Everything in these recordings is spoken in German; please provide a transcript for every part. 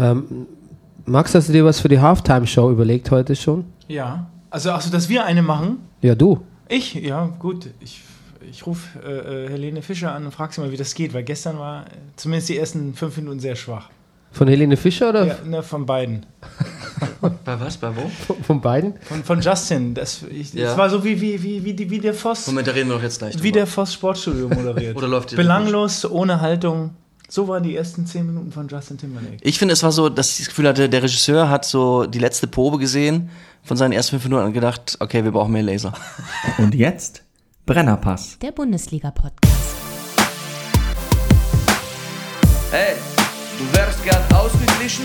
Ähm, Max, hast du dir was für die Halftime-Show überlegt heute schon? Ja. Also, also, dass wir eine machen? Ja, du. Ich? Ja, gut. Ich, ich rufe äh, äh, Helene Fischer an und frage sie mal, wie das geht, weil gestern war zumindest die ersten fünf Minuten sehr schwach. Von Helene Fischer oder? Ja, ne, von beiden. Bei was? Bei wo? Von, von beiden? Von, von Justin. Das, ich, Ja. das war so wie, wie, wie, wie, die, wie der Voss. Moment, da reden wir doch jetzt gleich Wie drüber. der Voss Sportstudio moderiert. Oder läuft die- Belanglos, ohne Haltung. So waren die ersten zehn Minuten von Justin Timberlake. Ich finde, es war so, dass ich das Gefühl hatte, der Regisseur hat so die letzte Probe gesehen von seinen ersten fünf Minuten und gedacht, okay, wir brauchen mehr Laser. Und jetzt Brennerpass. Der Bundesliga-Podcast. Hey, du wärst gern ausgeglichen?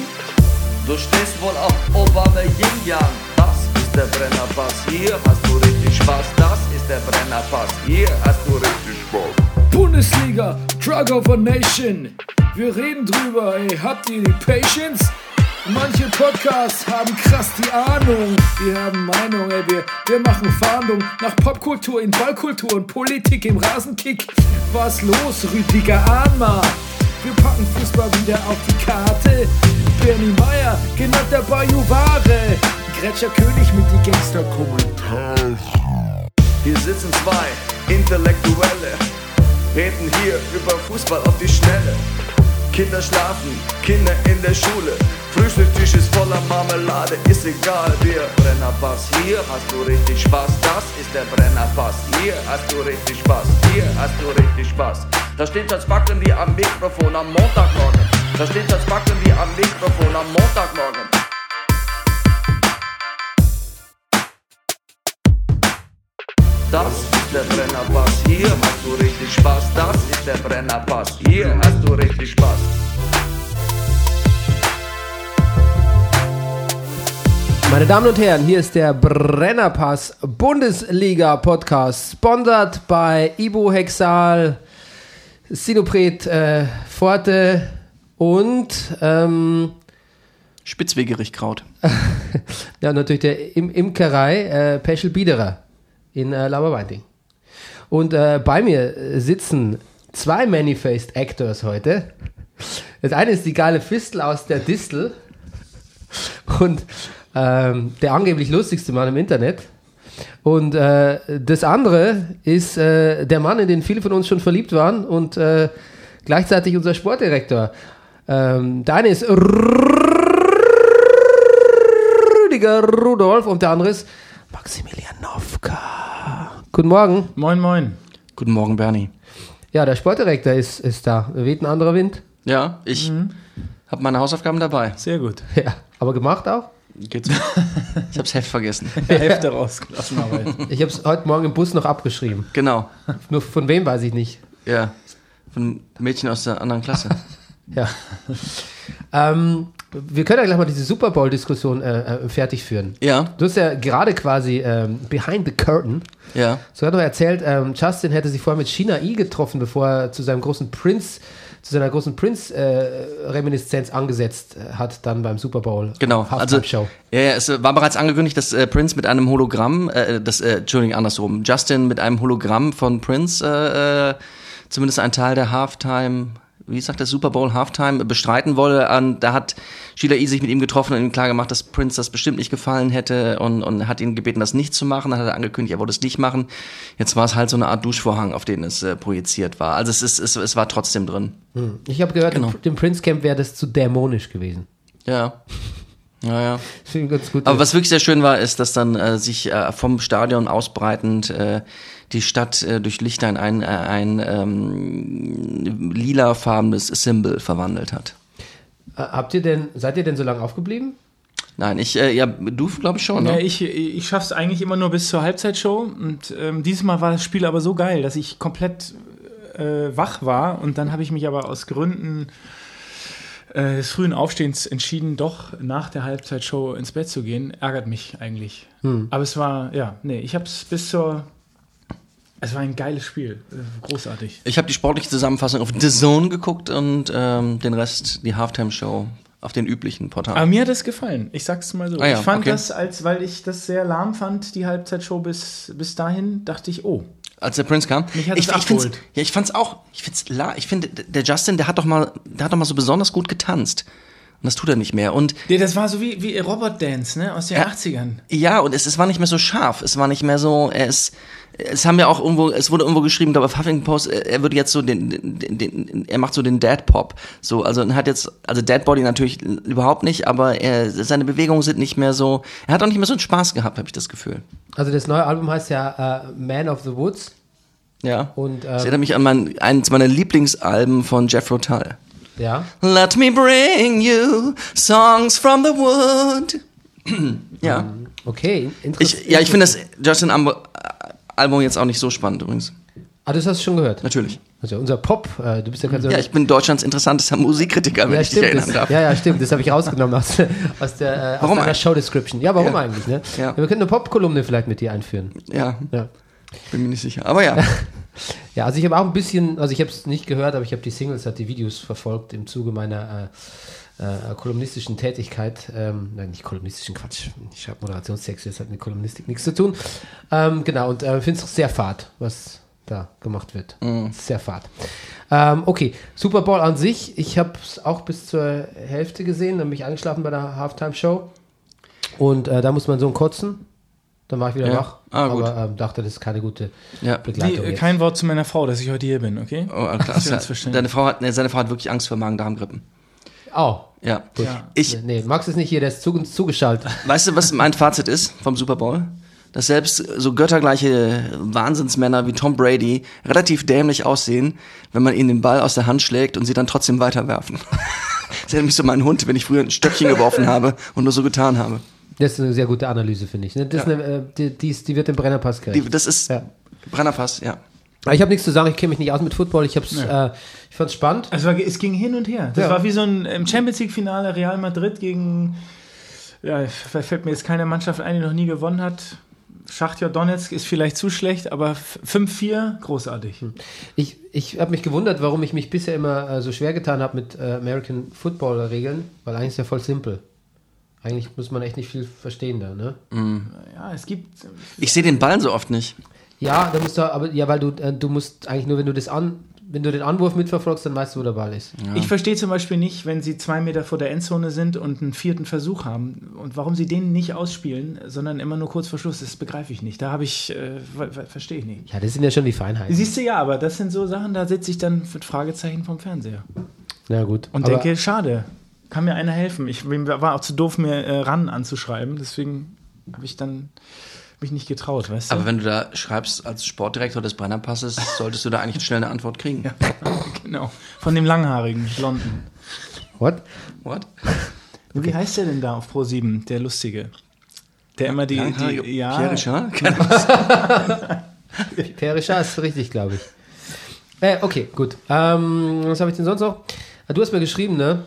Du stehst wohl auf Obama Yin Yang. Das ist der Brennerpass. Hier hast du richtig Spaß. Das ist der Brennerpass. Hier hast du richtig Spaß. Bundesliga, Drug of a Nation. Wir reden drüber, ey, habt ihr die Patience? Manche Podcasts haben krass die Ahnung. Wir haben Meinung, ey, wir, wir machen Fahndung nach Popkultur in Ballkultur und Politik im Rasenkick. Was los, Rüdiger Ahnma? Wir packen Fußball wieder auf die Karte. Bernie Meyer, genannt der Bajuware. Gretscher König mit die Gangster-Kommentare. Hier sitzen zwei Intellektuelle, reden hier über Fußball auf die Schnelle. Kinder schlafen, Kinder in der Schule. Frühstückstisch ist voller Marmelade, ist egal, wir Brennerpass. Hier hast du richtig Spaß, das ist der Brennerpass. Hier hast du richtig Spaß, hier hast du richtig Spaß. Da steht das Backen wie am Mikrofon am Montagmorgen. Da steht das Backen wie am Mikrofon am Montagmorgen. Das ist der Brennerpass, hier hast du richtig Spaß. Das ist der Brennerpass, hier hast du richtig Spaß. Meine Damen und Herren, hier ist der Brennerpass Bundesliga Podcast, sponsert bei Ibu Hexal, Sinopret äh, Forte und ähm, Spitzwegerichtkraut. ja, natürlich der Im Imkerei äh, Peschel Biederer in äh, Lauberweinting. Und äh, bei mir äh, sitzen zwei Manifaced Actors heute. Das eine ist die geile Fistel aus der Distel und ähm, der angeblich lustigste Mann im Internet. Und äh, das andere ist äh, der Mann, in den viele von uns schon verliebt waren und äh, gleichzeitig unser Sportdirektor. Ähm, der eine ist Rüdiger Rudolf und der andere ist Maximilian Nowka. Guten Morgen. Moin, moin. Guten Morgen, Bernie. Ja, der Sportdirektor ist, ist da. Weht ein anderer Wind. Ja, ich habe meine Hausaufgaben dabei. Sehr gut. Ja, aber gemacht auch. Geht's? ich hab's Heft vergessen. Hälfte rausgelassen, aber Ich habe es heute Morgen im Bus noch abgeschrieben. Genau. Nur von wem weiß ich nicht. Ja. Von Mädchen aus der anderen Klasse. Ja. ähm, wir können ja gleich mal diese Super Bowl-Diskussion äh, äh, fertig führen. Ja, Du hast ja gerade quasi ähm, behind the curtain ja. sogar noch erzählt, ähm, Justin hätte sich vorher mit China I getroffen, bevor er zu seinem großen Prince, zu seiner großen Prince-Reminiszenz angesetzt äh, hat, dann beim Super Bowl. Genau, also Halftime-Show. ja, ja, es äh, war bereits angekündigt, dass äh, Prince mit einem Hologramm, äh, das, äh, Entschuldigung, andersrum, Justin mit einem Hologramm von Prince äh, äh, zumindest einen Teil der Halftime, wie sagt der Super Bowl Halftime bestreiten wolle. Und da hat Sheila E. sich mit ihm getroffen und ihm klar gemacht, dass Prince das bestimmt nicht gefallen hätte und, und hat ihn gebeten, das nicht zu machen. Dann hat er angekündigt, er wollte es nicht machen. Jetzt war es halt so eine Art Duschvorhang, auf den es äh, projiziert war. Also es ist, es, es war trotzdem drin. Ich habe gehört, Genau. im, dem Prince Camp wäre das zu dämonisch gewesen. Ja. Ja, ja. Aber was wirklich sehr schön war, ist, dass dann äh, sich äh, vom Stadion ausbreitend äh, die Stadt äh, durch Lichter in ein, äh, ein ähm, lilafarbenes Symbol verwandelt hat. Äh, Habt ihr denn, seid ihr denn so lange aufgeblieben? Nein, ich, äh, ja, du glaube ich schon, Ja, ne? ich, ich schaff's eigentlich immer nur bis zur Halbzeitshow. Und ähm, dieses Mal war das Spiel aber so geil, dass ich komplett äh, wach war. Und dann habe ich mich aber aus Gründen äh, des frühen Aufstehens entschieden, doch nach der Halbzeitshow ins Bett zu gehen. Ärgert mich eigentlich. Aber es war, ja, nee, ich habe es bis zur. Es war ein geiles Spiel. Großartig. Ich habe die sportliche Zusammenfassung auf The Zone geguckt und ähm, den Rest, die Halftime-Show, auf den üblichen Portalen. Aber mir hat es gefallen. Ich sag's mal so. Ah ja, ich fand okay. das, als weil ich das sehr lahm fand, die Halbzeitshow bis, bis dahin, dachte ich, oh, Als der Prince kam. Mich hat ich, es ich find's, abgeholt. ja, ich fand's auch. Ich find's ich finde, der Justin, der hat doch mal, der hat doch mal so besonders gut getanzt. das tut er nicht mehr. Und Nee, das war so wie, wie Robot Dance, ne? Aus den 80ern. ja, und es, es war nicht mehr so scharf. Es war nicht mehr so, er ist, es haben ja auch irgendwo, es wurde irgendwo geschrieben, glaube auf Huffington Post, er er würde jetzt so den, den, den er macht so den Dad Pop. So, also er hat jetzt, also Dad Body natürlich überhaupt nicht, aber er, seine Bewegungen sind nicht mehr so, er hat auch nicht mehr so einen Spaß gehabt, habe ich das Gefühl. Also das neue Album heißt ja äh, Man of the Woods. Ja. Und, ähm, das erinnert mich an mein, eins meiner Lieblingsalben von Jeff Rotal. Ja. Let me bring you songs from the wood. ja. Okay, interessant. Ich, ja, ich finde das Justin Ambo Album jetzt auch nicht so spannend übrigens. Ah, das hast du schon gehört. Natürlich. Also unser Pop, äh, du bist ja kein so Ja, ich bin Deutschlands interessantester Musikkritiker, wenn ja, ich dich stimmt, erinnern das, darf. ja, ja, stimmt. Das habe ich rausgenommen aus, aus der äh, aus Warum eigentlich? Show-Description. Ja, warum Ja. eigentlich? Ne? Ja. Wir können eine Pop-Kolumne vielleicht mit dir einführen. Ja, Ja. bin mir nicht sicher. Aber ja. Ja, also ich habe auch ein bisschen, also ich habe es nicht gehört, aber ich habe die Singles, hat die Videos verfolgt im Zuge meiner äh, äh, kolumnistischen Tätigkeit. Ähm, nein, nicht kolumnistischen Quatsch. Ich schreibe Moderationstexte, das hat mit Kolumnistik nichts zu tun. Ähm, genau, und äh, finde es sehr fad, was da gemacht wird. Sehr fad. Ähm, okay, Super Bowl an sich, ich habe es auch bis zur Hälfte gesehen, dann bin ich eingeschlafen bei der Halftime-Show. Und äh, da muss man so kotzen. Dann war ich wieder Ja. wach. Ah, gut. aber ähm, dachte, das ist keine gute Ja. Die, Begleitung. äh, jetzt. kein Wort zu meiner Frau, dass ich heute hier bin, okay? Oh, verstehen. Deine Frau hat, nee, seine Frau hat wirklich Angst vor Magen-Darm-Grippen. Oh, Ja. Ja. Ich, Nee, Max ist nicht hier, der ist zu, zugeschaltet. weißt du, was mein Fazit ist vom Super Bowl? Dass selbst so göttergleiche Wahnsinnsmänner wie Tom Brady relativ dämlich aussehen, wenn man ihnen den Ball aus der Hand schlägt und sie dann trotzdem weiterwerfen. Das erinnert mich so an meinen Hund, wenn ich früher ein Stöckchen geworfen habe und nur so getan habe. Das ist eine sehr gute Analyse, finde ich. ne? Das ist eine, äh, die, die, ist, die wird im Brennerpass Die, gerecht. das ist Ja. Brennerpass, ja. Ich habe nichts zu sagen, ich kenne mich nicht aus mit Football. Ich, hab's, äh, ich fand es spannend. Also es ging hin und her. Das Ja. war wie so ein Champions League Finale Real Madrid gegen ja, fällt mir jetzt keine Mannschaft ein, die noch nie gewonnen hat. Schachtja Donetsk ist vielleicht zu schlecht, aber f- 5-4 großartig. Ich, ich habe mich gewundert, warum ich mich bisher immer äh, so schwer getan habe mit äh, American Football-Regeln, weil eigentlich ist ja voll simpel. Eigentlich muss man echt nicht viel verstehen da, ne? Ja, es gibt Ich sehe den Ball so oft nicht. Ja, da musst du, aber ja, weil du, äh, du musst eigentlich nur, wenn du das an, wenn du den Anwurf mitverfolgst, dann weißt du, wo der Ball ist. Ich verstehe zum Beispiel nicht, wenn sie zwei Meter vor der Endzone sind und einen vierten Versuch haben und warum sie den nicht ausspielen, sondern immer nur kurz vor Schluss, das begreife ich nicht. Da habe ich, äh, ver- ver- verstehe ich nicht. Ja, das sind ja schon die Feinheiten. Siehst du ja, aber das sind so Sachen, da sitze ich dann mit Fragezeichen vom Fernseher Na gut. und aber, denke, schade, kann mir einer helfen. Ich war auch zu doof, mir äh, ran anzuschreiben, deswegen habe ich dann mich nicht getraut, weißt du? Aber wenn du da schreibst als Sportdirektor des Brennerpasses, solltest du da eigentlich schnell eine Antwort kriegen. genau, von dem langhaarigen, blonden. What? What? Wie heißt der denn da auf Pro 7, der Lustige? Der immer die, Langhaarige die ja, Pierre Richard? Ahnung. Perischer ist richtig, glaube ich. Äh, okay, gut. Ähm, was habe ich denn sonst noch? Ah, Du hast mir geschrieben, ne?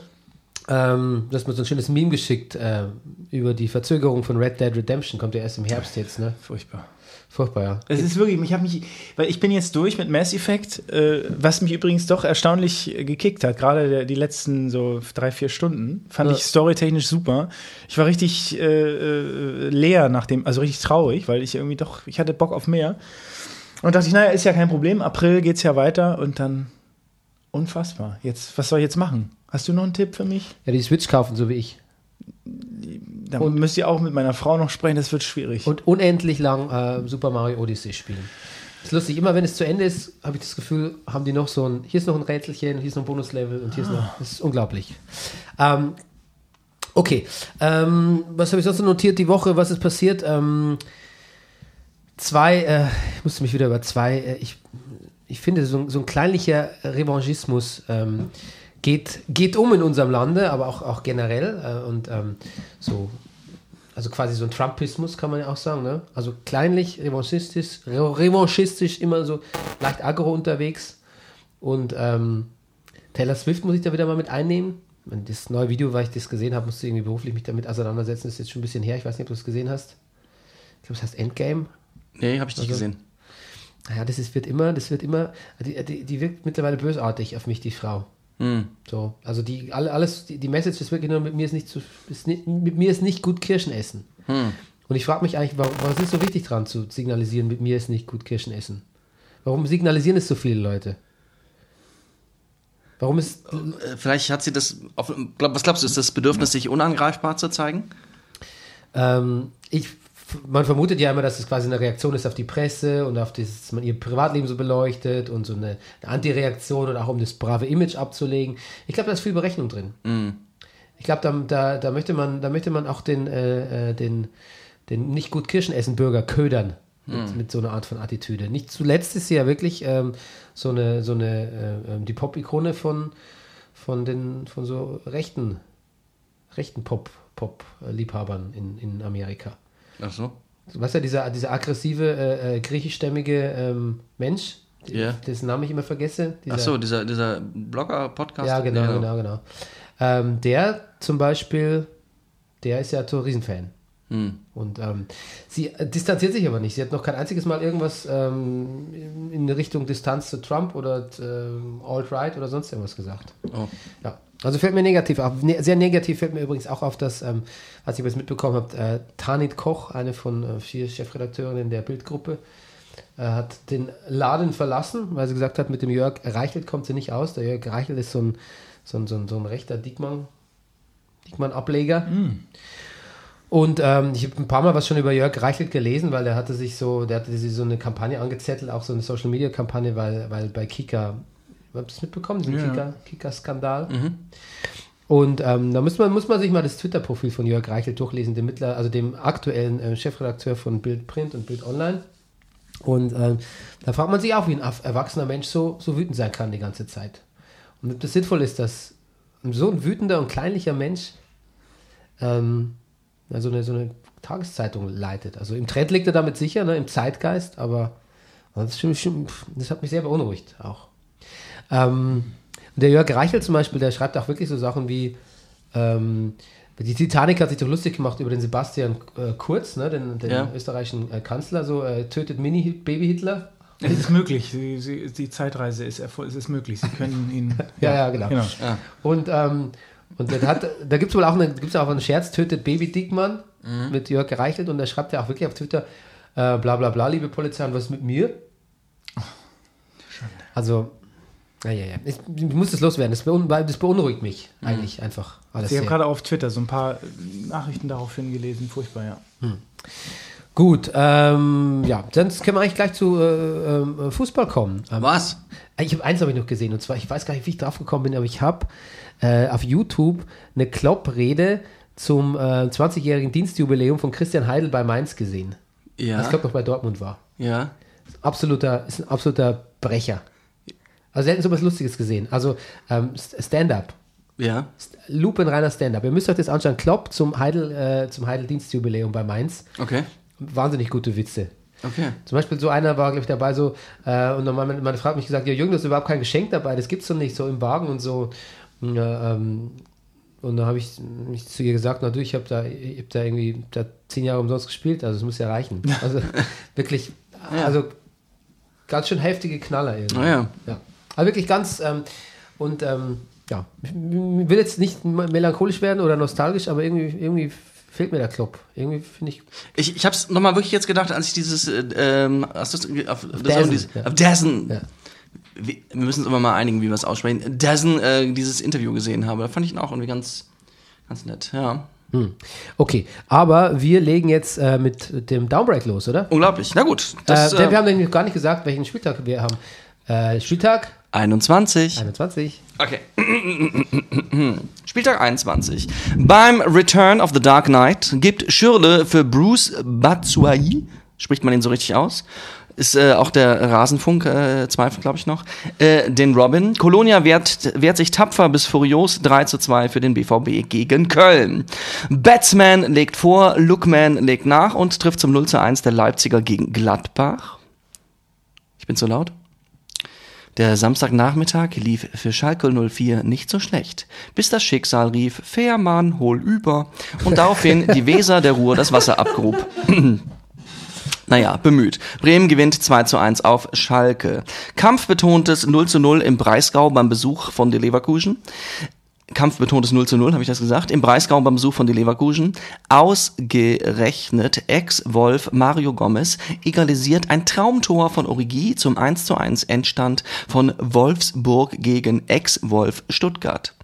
Ähm, du hast mir so ein schönes Meme geschickt äh, über die Verzögerung von Red Dead Redemption. Kommt ja erst im Herbst jetzt, ne? furchtbar. Furchtbar, ja. Es ist wirklich, ich habe mich, weil ich bin jetzt durch mit Mass Effect, äh, was mich übrigens doch erstaunlich gekickt hat, gerade die letzten so drei, vier Stunden, fand Ja. ich storytechnisch super. Ich war richtig äh, äh, leer nach dem, also richtig traurig, weil ich irgendwie doch, ich hatte Bock auf mehr. Und dachte ich, naja, ist ja kein Problem, April geht's ja weiter und dann unfassbar. Jetzt, was soll ich jetzt machen? Hast du noch einen Tipp für mich? Ja, die Switch kaufen, so wie ich. Da müsst ihr auch mit meiner Frau noch sprechen, das wird schwierig. Und unendlich lang äh, Super Mario Odyssey spielen. ist lustig, immer wenn es zu Ende ist, habe ich das Gefühl, haben die noch so ein, hier ist noch ein Rätselchen, hier ist noch ein Bonuslevel und hier ist noch, das ist unglaublich. Ähm, okay, ähm, was habe ich sonst noch notiert die Woche, was ist passiert? Ähm, zwei, äh, ich musste mich wieder über zwei, äh, ich, ich finde, so, so ein kleinlicher Revanchismus ähm, geht, geht um in unserem Lande, aber auch, auch generell äh, und ähm, so also quasi so ein Trumpismus kann man ja auch sagen, ne? Also kleinlich, revanchistisch, re- revanchistisch immer so leicht aggro unterwegs. Und ähm, Taylor Swift muss ich da wieder mal mit einnehmen. Das neue Video, weil ich das gesehen habe, musste ich irgendwie beruflich mich damit auseinandersetzen. Das ist jetzt schon ein bisschen her. Ich weiß nicht, ob du es gesehen hast. Ich glaube, es heißt Endgame. Nee, habe ich nicht Also- gesehen. Naja, das ist, wird immer, das wird immer, die, die, die wirkt mittlerweile bösartig auf mich, die Frau. Hm. So, also die alle, alles, die, die Message ist wirklich nur mit mir ist nicht zu, ist nicht, mit mir ist nicht gut Kirschen essen. Hm. Und ich frage mich eigentlich, warum, warum ist es so wichtig dran zu signalisieren, mit mir ist nicht gut Kirschen essen? Warum signalisieren es so viele Leute? Warum ist Äh, Vielleicht hat sie das, auf, was glaubst du, ist das Bedürfnis, sich unangreifbar zu zeigen? Ähm, ich, man vermutet ja immer, dass es quasi eine Reaktion ist auf die Presse und auf das, dass man ihr Privatleben so beleuchtet und so eine, eine Antireaktion und auch um das brave Image abzulegen. Ich glaube, da ist viel Berechnung drin. Ich glaube, da, da, da, möchte man, da möchte man auch den, äh, äh, den, den nicht gut Kirschen essen Bürger ködern mit, mit so einer Art von Attitüde. Nicht zuletzt ist sie ja wirklich ähm, so eine, so eine äh, ähm, die Pop-Ikone von, von den von so rechten, rechten Pop, Pop-Liebhabern in, in Amerika. Ach so. Weißt du, dieser, dieser aggressive äh, äh, griechischstämmige ähm, Mensch, Ja. dessen Namen ich immer vergesse. Dieser, Ach so, dieser, dieser Blogger-Podcast. ja, genau, genau, genau. Ähm, der zum Beispiel, der ist ja so Riesenfan. Hm. Und ähm, sie äh, distanziert sich aber nicht. Sie hat noch kein einziges Mal irgendwas ähm, in, Richtung Distanz zu Trump oder ähm, Alt-Right oder sonst irgendwas gesagt. Oh. Ja. Also fällt mir negativ auf. Ne, sehr negativ fällt mir übrigens auch auf, dass, ähm, was ich jetzt mitbekommen habe, äh, Tanit Koch, eine von äh, vier Chefredakteurinnen der Bildgruppe, äh, hat den Laden verlassen, weil sie gesagt hat, mit dem Jörg Reichelt kommt sie nicht aus. Der Jörg Reichelt ist so ein, so ein, so ein, so ein rechter Diekmann, Diekmann-Ableger. Und ähm, ich habe ein paar Mal was schon über Jörg Reichelt gelesen, weil der hatte sich so, der hatte sich so eine Kampagne angezettelt, auch so eine Social Media Kampagne, weil, weil bei Kika, habt ihr das mitbekommen, den Ja. Kika, Kika-Skandal? Und ähm, da muss man, muss man sich mal das Twitter-Profil von Jörg Reichelt durchlesen, dem Mittler, also dem aktuellen äh, Chefredakteur von Bild Print und Bild Online. Und ähm, da fragt man sich auch, wie ein erwachsener Mensch so, so wütend sein kann die ganze Zeit. Und ob das sinnvoll ist, dass so ein wütender und kleinlicher Mensch ähm, ja, so, eine, so eine Tageszeitung leitet. Also im Trend liegt er damit sicher, ne, im Zeitgeist, aber das, schon, das hat mich sehr beunruhigt auch. Ähm, und der Jörg Reichel zum Beispiel, der schreibt auch wirklich so Sachen wie, ähm, die Titanic hat sich doch lustig gemacht über den Sebastian äh, Kurz, ne, den, den Ja. österreichischen äh, Kanzler, so äh, tötet Mini-Baby-Hitler. Es ist möglich. Sie, sie, die Zeitreise ist es ist möglich. Sie können ihn. Ja, ja, genau. genau. Und, ähm, und dann hat, da gibt es wohl auch, eine, gibt's auch einen Scherz, tötet Baby Dickmann mit Jörg Reichelt und da schreibt er auch wirklich auf Twitter, äh, bla bla bla, liebe Polizei, und was ist mit mir? Also, ja, ja, ja. Ich, ich muss das loswerden, das, beun das beunruhigt mich eigentlich einfach. Alles Ich habe gerade auf Twitter so ein paar Nachrichten daraufhin gelesen. Furchtbar, ja. Gut, ähm, ja, sonst können wir eigentlich gleich zu äh, ähm, Fußball kommen. Ähm, Was? Ich habe eins habe ich noch gesehen und zwar, ich weiß gar nicht, wie ich drauf gekommen bin, aber ich habe äh, auf YouTube eine Klopp-Rede zum äh, 20-jährigen Dienstjubiläum von Christian Heidel bei Mainz gesehen. Ja. Was glaube noch bei Dortmund war. Ja. Absoluter, ist ein absoluter Brecher. Also selten so was Lustiges gesehen. Also ähm, St- Stand-up. Ja. Lupenreiner Stand-up. Ihr müsst euch das anschauen. Klopp zum Heidel, äh, zum Heidel-Dienstjubiläum bei Mainz. Okay. Wahnsinnig gute Witze. Okay. Zum Beispiel so einer war, glaube ich, dabei so, äh, und dann meine, meine Frau hat mich gesagt, ja Jürgen, das ist überhaupt kein Geschenk dabei, das gibt's doch nicht, so im Wagen und so. Und, äh, ähm, und dann habe ich, mich zu ihr gesagt, na du, ich habe da, ich hab da irgendwie da zehn Jahre umsonst gespielt, also es muss ja reichen. Also wirklich, also ganz schön heftige Knaller irgendwie. Ah ja. ja. Also wirklich ganz, ähm, und ähm, ja, ich will jetzt nicht melancholisch werden oder nostalgisch, aber irgendwie, irgendwie fehlt mir der Klopp. Irgendwie finde ich Ich, ich habe es nochmal wirklich jetzt gedacht, als ich dieses, äh, ähm, hast du auf, das Dazen, dieses, ja. auf Dazen, Ja. wir, wir müssen uns immer mal einigen, wie wir es aussprechen, Dazen, äh, dieses Interview gesehen habe. Da fand ich ihn auch irgendwie ganz, ganz nett, ja. Okay, aber wir legen jetzt äh, mit dem Downbreak los, oder? Unglaublich. Na gut, das äh, äh, wir haben nämlich gar nicht gesagt, welchen Spieltag wir haben. Äh, Spieltag 21. 21. Okay. Spieltag 21. Beim Return of the Dark Knight gibt Schürle für Bruce Batshuayi, spricht man ihn so richtig aus, ist äh, auch der Rasenfunk, äh, Zweifel glaube ich noch, äh, den Robin. Colonia wehrt, wehrt sich tapfer bis furios 3 zu 2 für den BVB gegen Köln. Batsman legt vor, Lookman legt nach und trifft zum 0 zu 1 der Leipziger gegen Gladbach. Ich bin zu laut. Der Samstagnachmittag lief für Schalke 04 nicht so schlecht, bis das Schicksal rief, Fährmann, hol über, und daraufhin die Weser der Ruhr das Wasser abgrub. Naja, bemüht. Bremen gewinnt 2 zu 1 auf Schalke. Kampfbetontes 0 zu 0 im Breisgau beim Besuch von der Leverkusen. Kampfbetontes 0 zu 0, habe ich das gesagt, im Breisgau beim Besuch von die Leverkusen. Ausgerechnet Ex-Wolf Mario Gomez egalisiert ein Traumtor von Origi zum 1 zu 1 Endstand von Wolfsburg gegen Ex-Wolf Stuttgart.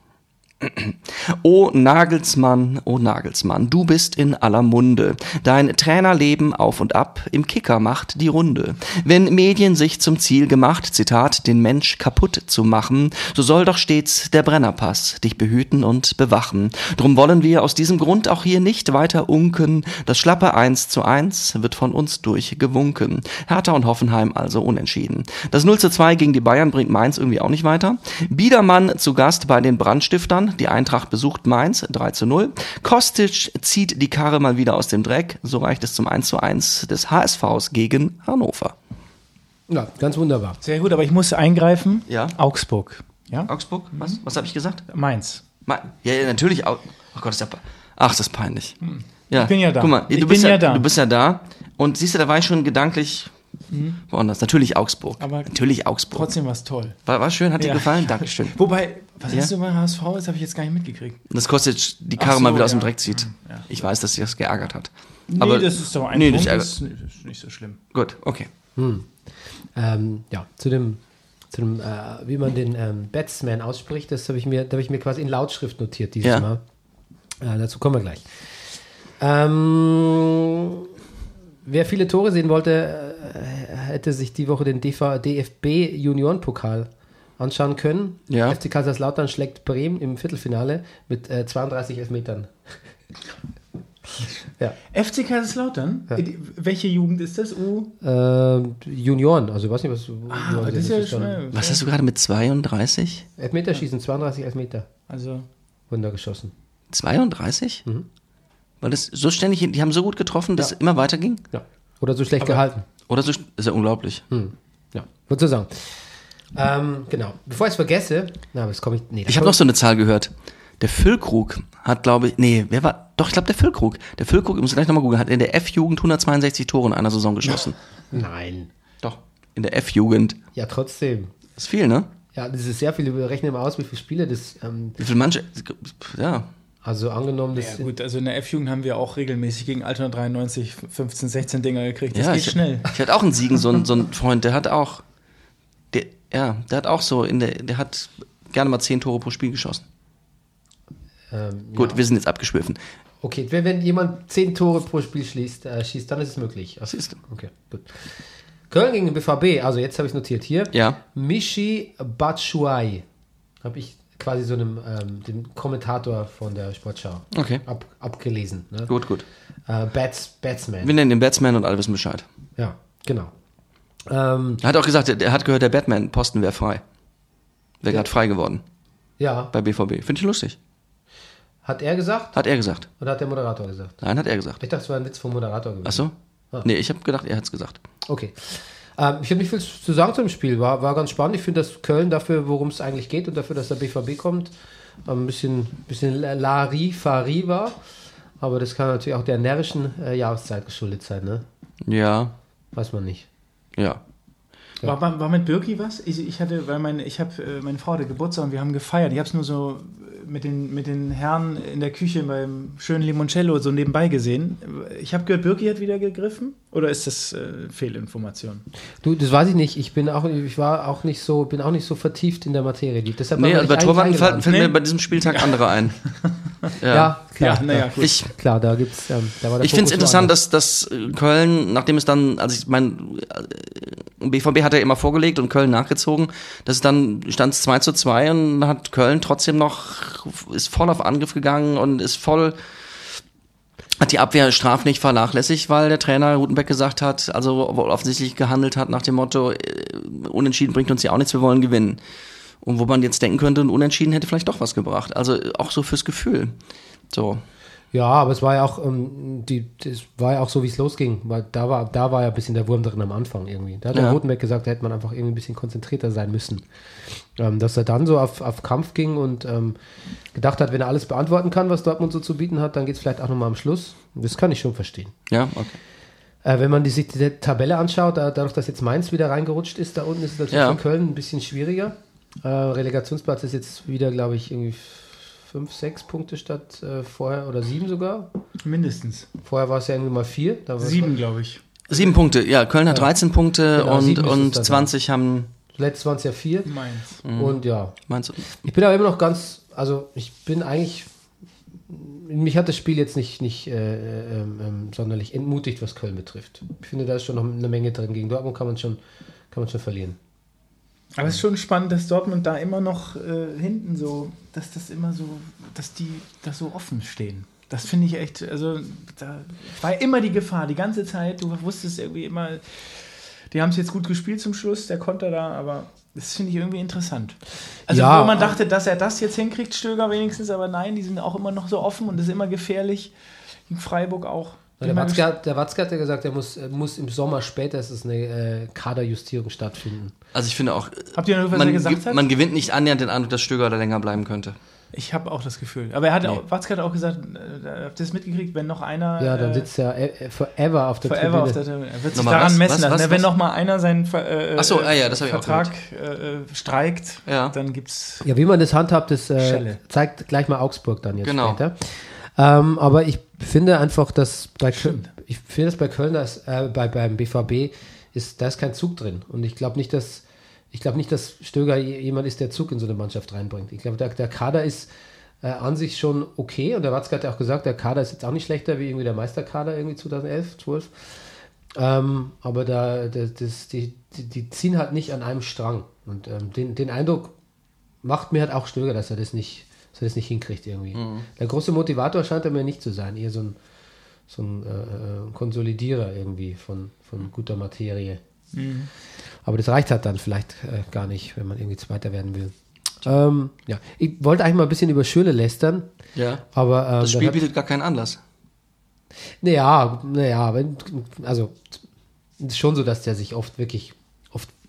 O Nagelsmann, o Nagelsmann, du bist in aller Munde. Dein Trainerleben auf und ab, im Kicker macht die Runde. Wenn Medien sich zum Ziel gemacht, Zitat, den Mensch kaputt zu machen, so soll doch stets der Brennerpass dich behüten und bewachen. Drum wollen wir aus diesem Grund auch hier nicht weiter unken. Das schlappe 1 zu 1 wird von uns durchgewunken. Hertha und Hoffenheim also unentschieden. Das 0 zu 2 gegen die Bayern bringt Mainz irgendwie auch nicht weiter. Biedermann zu Gast bei den Brandstiftern. Die Eintracht besucht Mainz 3 zu 0. Kostic zieht die Karre mal wieder aus dem Dreck. So reicht es zum 1 zu 1 des HSVs gegen Hannover. Ja, ganz wunderbar. Sehr gut, aber ich muss eingreifen. Ja. Augsburg. Ja? Augsburg? Was? Was habe ich gesagt? Mainz. Ma- Ja, ja, natürlich. Au- Ach Gott, ist ja. Ach, das ist peinlich. Ja. Ich bin ja da. Guck mal, Ich du bin bist ja da. Du bist ja da. Und siehst du, da war ich schon gedanklich woanders. Natürlich Augsburg. Aber Natürlich Augsburg. Trotzdem war es toll. War, war schön, hat dir Ja. gefallen? Dankeschön. Wobei, was Ja? hast du beim HSV? Das habe ich jetzt gar nicht mitgekriegt. Das kostet die Karre so, mal wieder aus dem ja. Dreck zieht. Ich weiß, dass sie das geärgert hat. Nee, Aber das ist doch ein nee, Punkt, das das ist, ist nicht so schlimm. Gut, okay. Ähm, ja, zu dem, zu dem äh, wie man den ähm, Batsman ausspricht, das habe ich, mir- da habe ich mir quasi in Lautschrift notiert dieses Ja. Mal. Äh, dazu kommen wir gleich. Ähm, wer viele Tore sehen wollte, äh, hätte sich die Woche den DV DFB Juniorenpokal anschauen können. Ja. FC Kaiserslautern schlägt Bremen im Viertelfinale mit äh, 32 Elfmetern. ja. FC Kaiserslautern? Die- Welche Jugend ist das? U? Ähm, Junioren, also ich weiß nicht, was. Ah, was das ist ja schnell. Was hast du gerade mit 32? Elfmeterschießen, 32 Elfmeter. Also, Runtergeschossen. 32? Mhm. Weil das so ständig, die haben so gut getroffen, dass es immer weiterging? Ja. Oder so schlecht gehalten. Oder so, ist ja unglaublich. Ja, würde so sagen. Ähm, genau. Bevor ich es vergesse, na, das komme ich. Nee, Ich habe noch so eine Zahl gehört. Der Füllkrug hat, glaube ich, nee, wer war, doch, ich glaube, der Füllkrug. Der Füllkrug, ich muss gleich nochmal googeln, hat in der F-Jugend 162 Tore in einer Saison geschossen. Nein. Doch. In der F-Jugend. Ja, trotzdem. Das ist viel, ne? Ja, das ist sehr viel. Wir rechnen immer aus, wie viele Spiele das. Ähm, Wie viele manche, ja. Also angenommen, das. ja gut, also in der F-Jugend haben wir auch regelmäßig gegen Altona 93 15, 16 Dinger gekriegt. Das ja, geht ich, schnell. Ich hatte auch einen Siegen, so, einen- so einen Freund, der hat auch, der, ja, der hat auch so in der, der hat gerne mal 10 Tore pro Spiel geschossen. ähm, Gut, ja. wir sind jetzt abgeschwiffen. Okay, wenn, wenn jemand 10 Tore pro Spiel schließt, äh, schießt, dann ist es möglich. Also, Siehst du. okay, gut. Köln gegen den BVB, also jetzt habe ich es notiert hier. Ja. Michi Batshuayi. Habe ich quasi so einem ähm, dem Kommentator von der Sportschau Okay. ab, abgelesen. Ne? Gut, gut. Äh, Bats, Batsman. Wir nennen den Batsman und alle wissen Bescheid. Ja, genau. Ähm, Er hat auch gesagt, er hat gehört, der Batman-Posten wäre frei. Wäre gerade frei geworden ja, bei BVB. Finde ich lustig. hat er gesagt Hat er gesagt. oder hat der Moderator gesagt? Nein, hat er gesagt. Ich dachte, es war ein Witz vom Moderator gewesen. Ach so? Ah. Nee, ich habe gedacht, er hat's gesagt. Okay. Ähm, ich habe nicht viel zu sagen zum Spiel. War, war ganz spannend. Ich finde, dass Köln dafür, worum es eigentlich geht und dafür, dass der BVB kommt, ein bisschen, bisschen Larifari war. Aber das kann natürlich auch der närrischen äh, Jahreszeit geschuldet sein, ne? Ja, Weiß man nicht. ja. War, war, war mit Birki was? Ich, ich hatte, weil meine, ich habe, äh, meine Frau hatte Geburtstag und wir haben gefeiert. Ich habe es nur so mit den, mit den Herren in der Küche beim schönen Limoncello so nebenbei gesehen. Ich habe gehört, Birki hat wieder gegriffen. Oder ist das äh, Fehlinformation? Du, das weiß ich nicht. Ich bin auch, ich war auch nicht so, bin auch nicht so vertieft in der Materie. Deshalb Nee, also bei ich eigentlich Torwarten fallen, eingeladen. fallen Nee. mir bei diesem Spieltag andere ein. Ja, klar. Ja, naja, gut. Ich, Klar, da gibt's, ähm, da war der ich finde es interessant, dass, dass äh, Köln, nachdem es dann, also ich mein, äh, BVB hat ja immer vorgelegt und Köln nachgezogen, dass es dann stand es 2 zu 2 und hat Köln trotzdem noch, ist voll auf Angriff gegangen und ist voll, hat die Abwehr straf nicht vernachlässigt, weil der Trainer Rutenbeck gesagt hat, also offensichtlich gehandelt hat nach dem Motto, äh, unentschieden bringt uns ja auch nichts, wir wollen gewinnen. Und wo man jetzt denken könnte, ein Unentschieden hätte vielleicht doch was gebracht. Also auch so fürs Gefühl. So. Ja, aber es war ja auch, ähm, die, das war ja auch so, wie es losging, weil da war, da war ja ein bisschen der Wurm drin am Anfang irgendwie. Da hat der Ja. Rotenbeck gesagt, da hätte man einfach irgendwie ein bisschen konzentrierter sein müssen. Ähm, dass er dann so auf, auf Kampf ging und ähm, gedacht hat, wenn er alles beantworten kann, was Dortmund so zu bieten hat, dann geht es vielleicht auch nochmal am Schluss. Das kann ich schon verstehen. Ja, okay. Äh, wenn man die, sich die Tabelle anschaut, da, dadurch, dass jetzt Mainz wieder reingerutscht ist, da unten ist es natürlich Ja. für Köln ein bisschen schwieriger. Äh, Relegationsplatz ist jetzt wieder, glaube ich, irgendwie fünf, sechs Punkte statt äh, vorher oder sieben sogar. Mindestens. Vorher war es ja irgendwie mal vier. Sieben, glaube ich. Sieben Punkte, ja, Köln hat 13 Punkte Genau, und, und dann 20 haben, Zuletzt waren es ja vier. Meins. Und ja, meinst du? ich bin aber immer noch ganz, also ich bin eigentlich, mich hat das Spiel jetzt nicht, nicht äh, ähm, ähm, sonderlich entmutigt, was Köln betrifft. Ich finde, da ist schon noch eine Menge drin. Gegen Dortmund kann man schon, kann man schon verlieren. Aber es ist schon spannend, dass Dortmund da immer noch äh, hinten so, dass das immer so, dass die da so offen stehen. Das finde ich echt, also da war immer die Gefahr, die ganze Zeit. Du wusstest irgendwie immer, die haben es jetzt gut gespielt zum Schluss, der Konter da, aber das finde ich irgendwie interessant. Also Ja, wo man dachte, dass er das jetzt hinkriegt, Stöger wenigstens, aber nein, die sind auch immer noch so offen und das ist immer gefährlich. In Freiburg auch. Der Immer Watzke, hat, der Watzke hat ja gesagt, er muss, muss im Sommer spätestens eine äh, Kaderjustierung stattfinden. Also ich finde auch, Habt ihr noch was er man, gesagt ge- hat? man gewinnt nicht annähernd den Eindruck, dass Stöger da länger bleiben könnte. Ich habe auch das Gefühl. Aber er hat Nee. auch, Watzke hat auch gesagt, äh, habt ihr das mitgekriegt, wenn noch einer Ja, dann äh, sitzt er äh, forever auf der forever auf der Tribüne. Tribüne. Er wird sich Nochmal daran was? messen Was? lassen. Was? Wenn Was? noch mal einer seinen äh, Ach so, ah ja, Vertrag äh, streikt, Ja. dann gibt's Ja, wie man das handhabt, das äh, zeigt gleich mal Augsburg dann jetzt Genau. später. Ähm, aber ich finde einfach, dass bei Köln, ich finde, dass bei Köln, das, äh, bei, beim BVB, ist, da ist kein Zug drin. Und ich glaube nicht, dass ich glaube nicht, dass Stöger jemand ist, der Zug in so eine Mannschaft reinbringt. Ich glaube, der, der Kader ist äh, an sich schon okay. Und der Watzke hat ja auch gesagt, der Kader ist jetzt auch nicht schlechter wie irgendwie der Meisterkader irgendwie 2011, 12. Ähm, aber da, das, das, die, die, die ziehen halt nicht an einem Strang. Und ähm, den, den Eindruck macht mir halt auch Stöger, dass er das nicht, dass er das nicht hinkriegt irgendwie. Der große Motivator scheint er mir nicht zu sein, eher so ein, so ein äh, äh, Konsolidierer irgendwie von, von guter Materie. Aber das reicht halt dann vielleicht äh, gar nicht, wenn man irgendwie Zweiter werden will. Ähm, ja, ich wollte eigentlich mal ein bisschen über Schöle lästern, Ja. aber ähm, Das Spiel hat- bietet gar keinen Anlass. naja, naja, wenn, also es ist schon so, dass der sich oft wirklich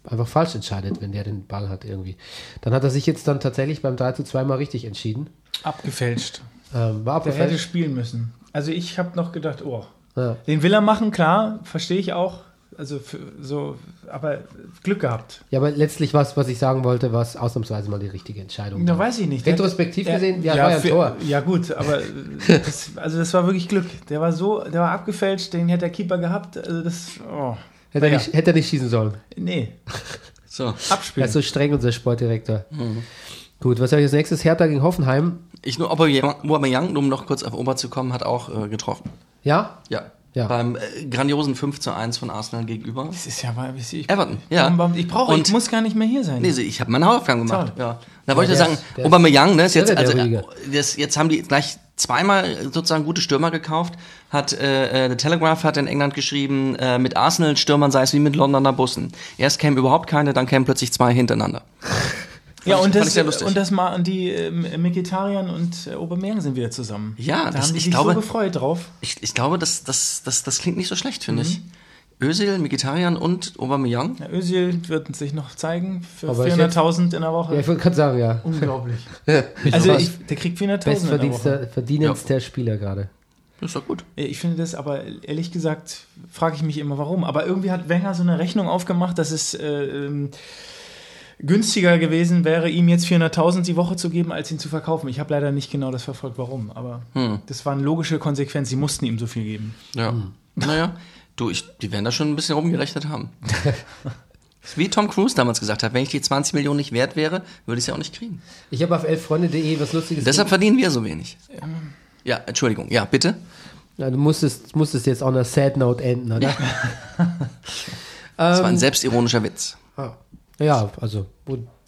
einfach falsch entscheidet, wenn der den Ball hat irgendwie. Dann hat er sich jetzt dann tatsächlich beim 3 zu 2 mal richtig entschieden. abgefälscht. Ähm, war Der hätte abgefälscht. spielen müssen. Also ich habe noch gedacht, oh, Ja. den will er machen, klar, verstehe ich auch. Also für, so, aber Glück gehabt. ja, aber letztlich was, was ich sagen wollte, war es ausnahmsweise mal die richtige Entscheidung. Da weiß ich nicht. Retrospektiv gesehen, ja, war ja ein für- Tor. Ja, gut, aber das, also das war wirklich Glück. Der war so, der war abgefälscht, den hätte der Keeper gehabt. Also das, oh. Hätte, er Naja. nicht, hätte er nicht schießen sollen. Nee, So. Er abspielen. ist so streng, unser Sportdirektor. Mhm. Gut, was habe ich als nächstes? Hertha gegen Hoffenheim. Ich nur, Aubameyang, um noch kurz auf Ober zu kommen, hat auch äh, getroffen. Ja? Ja. Ja. Beim äh, grandiosen 5 zu 1 von Arsenal gegenüber. Das ist ja mal, ich, Everton, ja. Ich brauche, ich muss gar nicht mehr hier sein. Nee, ich habe meine Hausaufgaben gemacht. Toll. Ja. Da wollte ich sagen, ist- ist- Aubameyang, ne, ist jetzt, also, Rüdiger. äh, das, jetzt haben die gleich zweimal sozusagen gute Stürmer gekauft. Hat äh, äh, The Telegraph hat in England geschrieben, äh, mit Arsenal-Stürmern sei es wie mit Londoner Bussen. Erst kämen überhaupt keine, dann kämen plötzlich zwei hintereinander. ja, und ich- das, und das mal und die ähm, Mikitarian und äh, Aubameyang sind wieder zusammen. Ja, da das- haben die ich sich glaube- so gefreut drauf. Ich, ich glaube, das, das, das, das klingt nicht so schlecht, finde Mhm. ich. Özil, Mkhitaryan und Aubameyang. Ja, Özil wird sich noch zeigen für Aber ist 400.000 in der Woche. Ja, ich wollte gerade sagen, ja. Unglaublich. also Was? ich, der kriegt 400.000 in der Woche. Bestverdienster verdienendster Spieler gerade. Das ist doch gut. Ich finde das aber, ehrlich gesagt, frage ich mich immer, warum. Aber irgendwie hat Wenger so eine Rechnung aufgemacht, dass es äh, ähm, günstiger gewesen wäre, ihm jetzt 400.000 die Woche zu geben, als ihn zu verkaufen. Ich habe leider nicht genau das verfolgt, warum. Aber Hm. das war eine logische Konsequenz. Sie mussten ihm so viel geben. Ja. Naja, du, ich, die werden da schon ein bisschen rumgerechnet haben. Wie Tom Cruise damals gesagt hat, wenn ich die 20 Millionen nicht wert wäre, würde ich es ja auch nicht kriegen. Ich habe auf elffreunde.de was Lustiges. Deshalb verdienen wir so wenig. Ja, Entschuldigung. Ja, bitte. Ja, du musstest, musstest jetzt on a sad note enden, oder? Das Ähm, war ein selbstironischer Witz. Ah. Ja, also.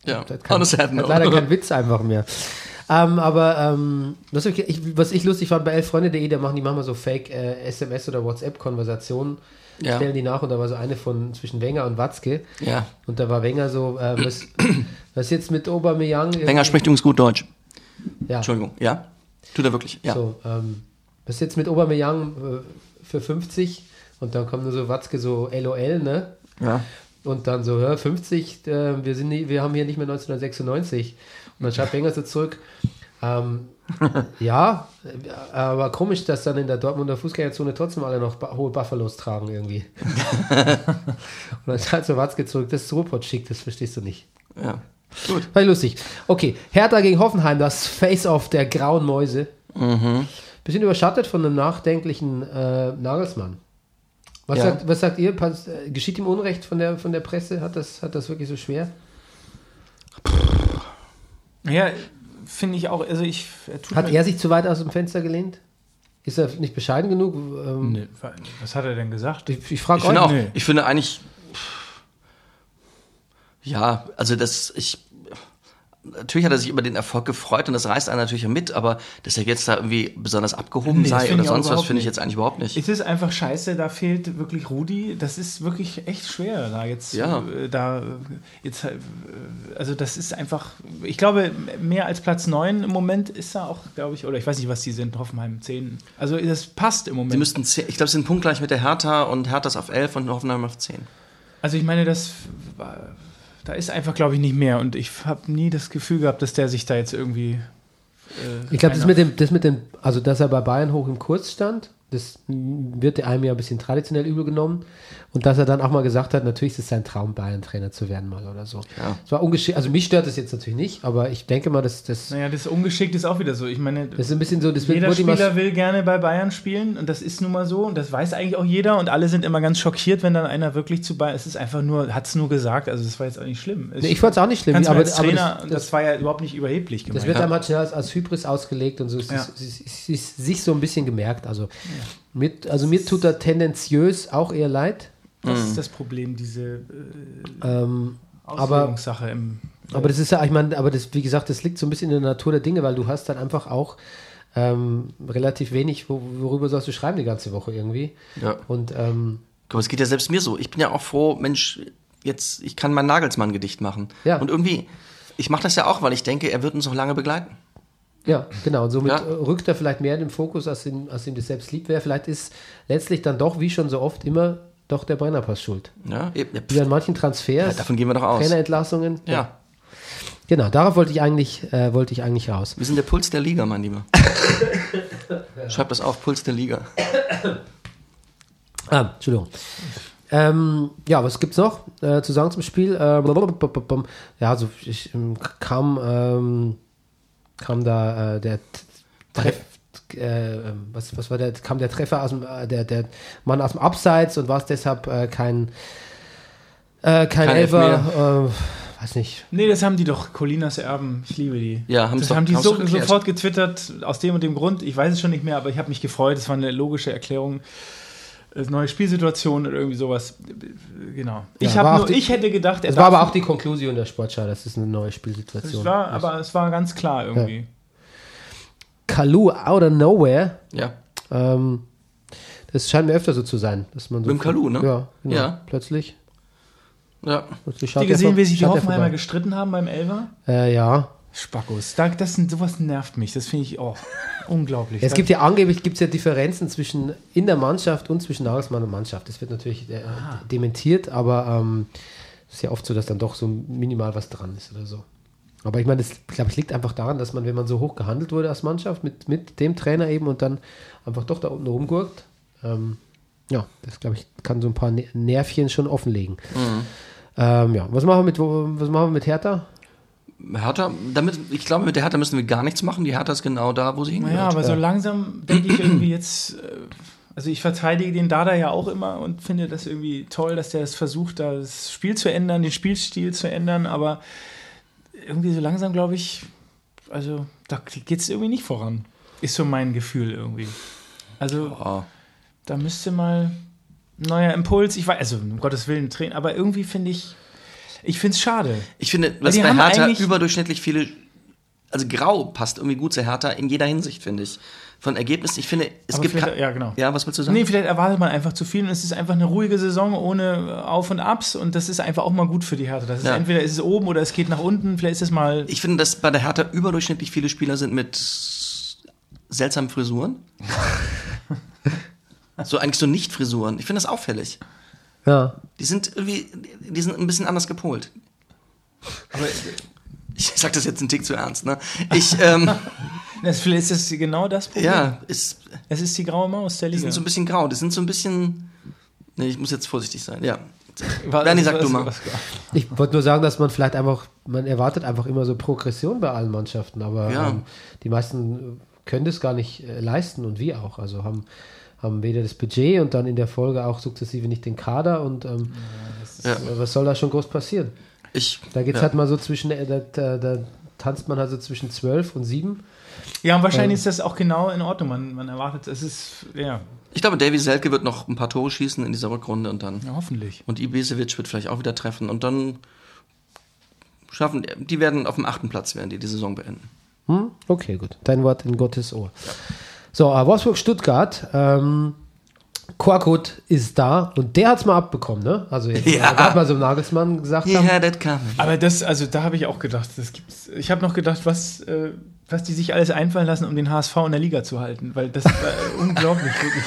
Ja, kein, on a sad note. leider keinen Witz einfach mehr. Ähm, aber ähm, was, ich, was ich lustig fand bei elffreunde.de, da machen die manchmal so Fake äh, SMS oder WhatsApp-Konversationen, Ja. stellen die nach und da war so eine von zwischen Wenger und Watzke. Ja. Und da war Wenger so, äh, was, was jetzt mit Aubameyang? Wenger spricht übrigens gut Deutsch. ja, Entschuldigung. Ja? Tut er wirklich. Ja. So, ähm, was jetzt mit Aubameyang äh, für 50 und dann kommt nur so Watzke so LOL, ne? ja. Und dann so, hör, 50, äh, wir, sind nie, wir haben hier nicht mehr 1996. Und dann schreibt Wenger so zurück, ähm, ja, aber komisch, dass dann in der Dortmunder Fußgängerzone trotzdem alle noch ba hohe Buffalos tragen irgendwie. und dann schreibt so Watzke zurück, das ist Ruhrpott schick, das verstehst du nicht. ja. Gut. War lustig. Okay, Hertha gegen Hoffenheim, das Face-Off der grauen Mäuse. Mhm. Bisschen überschattet von einem nachdenklichen äh, Nagelsmann. Was, Ja. sagt, was sagt ihr? Äh, geschieht ihm Unrecht von der, von der Presse? Hat das, hat das wirklich so schwer? Ja, finde ich auch. Also ich er tut Hat er sich zu weit aus dem Fenster gelehnt? Ist er nicht bescheiden genug? Ähm, Nee, was hat er denn gesagt? Ich, ich frage Ich finde euch. auch, nee. ich finde eigentlich, ja, also das, ich, natürlich hat er sich über den Erfolg gefreut und das reißt einen natürlich mit, aber dass er jetzt da irgendwie besonders abgehoben Nee, sei oder sonst was, finde ich jetzt eigentlich überhaupt nicht. Es ist einfach scheiße, da fehlt wirklich Rudi. Das ist wirklich echt schwer, da jetzt, Ja. äh, da, äh, jetzt, äh, also das ist einfach, ich glaube, mehr als Platz 9 im Moment ist da auch, glaube ich, oder ich weiß nicht, was die sind, Hoffenheim 10. Also das passt im Moment. Sie müssten, zehn- ich glaube, sie sind punktgleich mit der Hertha und Hertha ist auf 11 und Hoffenheim auf 10. Also ich meine, das war- da ist einfach, glaube ich, nicht mehr. Und ich habe nie das Gefühl gehabt, dass der sich da jetzt irgendwie. Äh, Ich glaube, das einer- mit dem, das mit dem, also dass er bei Bayern hoch im Kurs stand, das wird einem ja ein bisschen traditionell übel genommen. Und dass er dann auch mal gesagt hat, natürlich ist es sein Traum, Bayern-Trainer zu werden mal oder so. Ja. Es war ungeschickt, also mich stört das jetzt natürlich nicht, aber ich denke mal, dass das, Naja, das Ungeschickt ist auch wieder so. Ich meine, das ist ein bisschen so, das jeder Spieler will gerne bei Bayern spielen und das ist nun mal so und das weiß eigentlich auch jeder und alle sind immer ganz schockiert, wenn dann einer wirklich zu Bayern. Es ist einfach nur, hat es nur gesagt, also das war jetzt auch nicht schlimm. Nee, ich fand es auch nicht schlimm, aber, aber, Trainer, das, das, das, war ja überhaupt nicht überheblich gemeint. das wird einem halt schnell als, als Hybris ausgelegt und so ist Ja. es es- es ist sich so ein bisschen gemerkt. Also, mit, also mir tut er tendenziös auch eher leid. Das Mhm. ist das Problem, diese äh, Ähm, aber Auslegungssache im. Aber das ist ja, ich meine, aber das, wie gesagt, das liegt so ein bisschen in der Natur der Dinge, weil du hast dann einfach auch ähm, relativ wenig, wo, worüber sollst du schreiben die ganze Woche irgendwie. Ja. Und ähm, mal, es geht ja selbst mir so. Ich bin ja auch froh, Mensch, jetzt, ich kann mein Nagelsmann-Gedicht machen. Ja. Und irgendwie, ich mache das ja auch, weil ich denke, er wird uns noch lange begleiten. ja, genau. Und somit Ja. äh, rückt er vielleicht mehr in den Fokus, als ihm, als ihm das selbst lieb wäre. Vielleicht ist letztlich dann doch, wie schon so oft, immer doch der Brennerpass schuld. Ja, eben, ja, Wie an manchen Transfers, ja, davon gehen wir doch aus. Trainerentlassungen. Ja, Genau, darauf wollte ich eigentlich, äh, wollte ich eigentlich raus. wir sind der Puls der Liga, mein Lieber. Schreib das auf, Puls der Liga. Ah, Entschuldigung. Ähm, ja, was gibt's noch äh, zu sagen zum Spiel? Äh, ja, also ich ähm, kam, ähm, kam da äh, der Treff, äh, ähm, was, was war der, kam der Treffer aus dem, äh, der, der Mann aus dem Abseits und war es deshalb äh, kein, äh, kein, Kein Elfer, äh, weiß nicht. Nee, das haben die doch, Colinas Erben, ich liebe die. Ja, haben's das doch- haben die so, sofort getwittert, aus dem und dem Grund. Ich weiß es schon nicht mehr, aber ich habe mich gefreut. Es war eine logische Erklärung. Äh, Neue Spielsituation oder irgendwie sowas. Genau. Ich, Ja, hab nur, die- ich hätte gedacht, er Es war aber auch die Konklusion der Sportschau, das ist eine neue Spielsituation. es war, aber es war ganz klar irgendwie. Kalu out of nowhere. Ja. Ähm, das scheint mir öfter so zu sein, dass man so Mit dem Kalu, ne? Ja, genau. Ja. Plötzlich. Ja. plötzlich Habt ihr gesehen, vor- wie sich die Hoffenheimer gestritten haben beim Elfer? Äh, ja. Spackos. Da, das sind, sowas nervt mich. Das finde ich oh, unglaublich. Es gibt ja angeblich gibt's ja Differenzen zwischen in der Mannschaft und zwischen Nagelsmann und Mannschaft. Das wird natürlich äh, dementiert, aber ähm, es ist ja oft so, dass dann doch so minimal was dran ist oder so. Aber ich meine, das glaube ich liegt einfach daran, dass man, wenn man so hoch gehandelt wurde als Mannschaft mit, mit dem Trainer eben und dann einfach doch da unten rumgurkt, ähm, ja, das glaube ich kann so ein paar Ne- Nervchen schon offenlegen. Ähm, ja, was machen wir mit wo- was machen wir mit Hertha? Hertha, damit, ich glaube, mit der Hertha müssen wir gar nichts machen. Die Hertha ist genau da, wo sie hingehört. Naja, aber so langsam denke ich irgendwie jetzt, äh, also ich verteidige den Dada ja auch immer und finde das irgendwie toll, dass der es versucht, das Spiel zu ändern, den Spielstil zu ändern, aber irgendwie so langsam glaube ich, also da geht es irgendwie nicht voran. Ist so mein Gefühl irgendwie. Also Oh. da müsste mal ein neuer Impuls, ich weiß, also um Gottes Willen, Trainer, aber irgendwie finde ich, ich finde es schade. Ich finde, die bei Hertha überdurchschnittlich viele, also Grau passt irgendwie gut zu Hertha in jeder Hinsicht, finde ich. Von Ergebnissen, ich finde, es Aber gibt ja, genau. Ja, was willst du sagen? Nee, vielleicht erwartet man einfach zu viel und es ist einfach eine ruhige Saison ohne Auf und Abs und das ist einfach auch mal gut für die Hertha. Das ist Ja. entweder ist es oben oder es geht nach unten, vielleicht ist es mal. Ich finde, dass bei der Hertha überdurchschnittlich viele Spieler sind mit seltsamen Frisuren. so eigentlich so Nicht-Frisuren. Ich finde das auffällig. Ja. Die sind irgendwie, die sind ein bisschen anders gepolt. Aber Ich sag das jetzt einen Tick zu ernst, ne? Ich, ähm, das, vielleicht ist das genau das Problem. ja, ist, Es ist die graue Maus der die Liga. sind so ein bisschen grau. Die sind so ein bisschen, nee, ich muss jetzt vorsichtig sein, ja. Bernie, sag du mal. Ich wollte nur sagen, dass man vielleicht einfach, man erwartet einfach immer so Progression bei allen Mannschaften, aber Ja. ähm, die meisten können das gar nicht äh, leisten und wir auch. Also haben, haben weder das Budget und dann in der Folge auch sukzessive nicht den Kader und ähm, Ja. was soll da schon groß passieren? Ich, Da geht es ja. halt mal so zwischen, äh, da, da, da tanzt man halt so zwischen 12 und 7. Ja, und Ähm. wahrscheinlich ist das auch genau in Ordnung. Man, man erwartet, es ist, ja, ich glaube, Davy Selke wird noch ein paar Tore schießen in dieser Rückrunde und dann. ja hoffentlich. Und Ibisevic wird vielleicht auch wieder treffen und dann schaffen, die werden auf dem achten Platz werden, die die Saison beenden. Hm? Okay, gut. Dein Wort in Gottes Ohr. So, äh, Wolfsburg-Stuttgart. Ähm, Korkut ist da und der hat es mal abbekommen, ne? Also jetzt Ja. gerade mal so Nagelsmann gesagt. Ja, das kam. Aber das, also da habe ich auch gedacht, das gibt's. Ich habe noch gedacht, was, äh, was die sich alles einfallen lassen, um den HSV in der Liga zu halten, weil das war unglaublich, wirklich.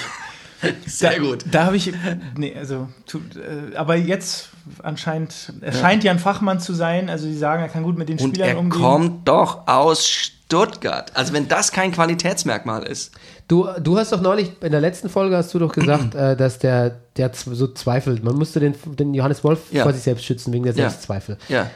Sehr da, gut. Da habe ich, nee, also, tut, äh, aber jetzt anscheinend, er scheint ja ein Fachmann zu sein, also die sagen, er kann gut mit den Und Spielern er umgehen. kommt doch aus Stuttgart. Also wenn das kein Qualitätsmerkmal ist. Du, du hast doch neulich, in der letzten Folge hast du doch gesagt, äh, dass der, der so zweifelt. Man musste den, den Johannes Wolf Ja. vor sich selbst schützen, wegen der. Selbstzweifel. Ja.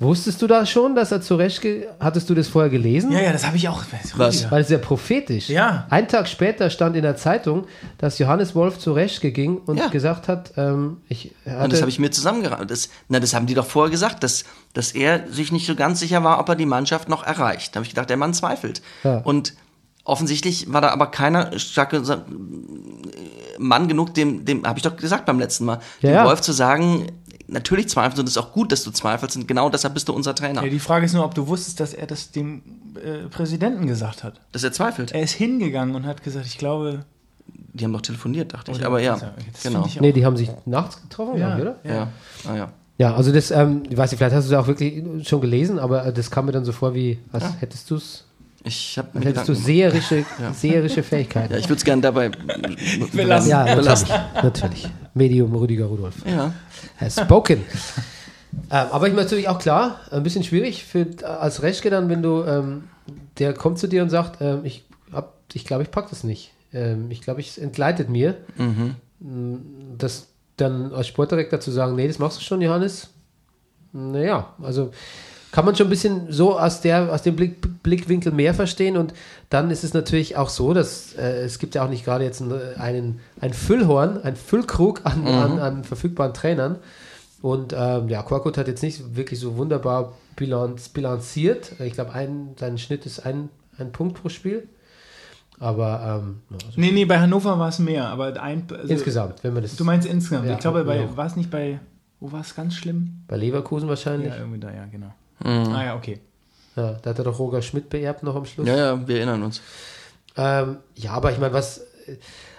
Wusstest du da schon, dass er zu Recht, ge- hattest du das vorher gelesen? Ja, ja, das habe ich auch. Was? Weil es ja prophetisch. Ja. Ein Tag später stand in der Zeitung, dass Johannes Wolf zu Reschke ging und Ja. gesagt hat, ähm, ich Und hatte, das habe ich mir zusammengereimt. Das, na, das haben die doch vorher gesagt, dass, dass er sich nicht so ganz sicher war, ob er die Mannschaft noch erreicht. Da habe ich gedacht, der Mann zweifelt. Ja. Und offensichtlich war da aber keiner starke Mann genug, dem, dem habe ich doch gesagt beim letzten Mal, Ja, dem ja. Wolf zu sagen, natürlich zweifelst und es ist auch gut, dass du zweifelst und genau deshalb bist du unser Trainer. Ja, die Frage ist nur, ob du wusstest, dass er das dem äh, Präsidenten gesagt hat. dass er zweifelt. Er ist hingegangen und hat gesagt, ich glaube. Die haben doch telefoniert, dachte ich. Aber ja, das genau. nee, die haben sich nachts getroffen, Ja. ich, oder? Ja, ah, ja. Ja, also das, ähm, ich weiß nicht, vielleicht hast du es auch wirklich schon gelesen, aber äh, das kam mir dann so vor, wie, als hättest du es, Ich habe mir hättest du Gedanken seherische, seherische Fähigkeiten. Ja, ich würde es gerne dabei Belassen. Ja, natürlich, belassen. natürlich. Medium Rüdiger Rudolf. Ja. Has spoken. ähm, aber ich meine natürlich auch klar, ein bisschen schwierig für, als Reschke dann, wenn du, ähm, der kommt zu dir und sagt, ähm, ich hab, ich glaube, ich pack das nicht. Ähm, ich glaube, es entgleitet mir. Mhm. Mm, Das dann als Sportdirektor zu sagen, nee, das machst du schon, Johannes. Naja, also kann man schon ein bisschen so aus, der, aus dem Blick, Blickwinkel mehr verstehen und dann ist es natürlich auch so, dass äh, es gibt ja auch nicht gerade jetzt einen, einen, ein Füllhorn, ein Füllkrug an, an, an verfügbaren Trainern und ähm, ja, Korkut hat jetzt nicht wirklich so wunderbar bilanz, bilanziert. Ich glaube, ein, sein Schnitt ist ein, ein Punkt pro Spiel. Aber ähm, also Nee, nee, bei Hannover war es mehr, aber ein. Also, insgesamt, wenn man das Du meinst insgesamt? Ja, ich glaube, bei, ja. war es nicht bei. Wo war es ganz schlimm? bei Leverkusen wahrscheinlich. Ja, irgendwie da, ja, genau. Mhm. Ah ja, okay. Ja, da hat er doch Roger Schmidt beerbt noch am Schluss. ja, ja, wir erinnern uns. Ähm, ja, aber ich meine, was.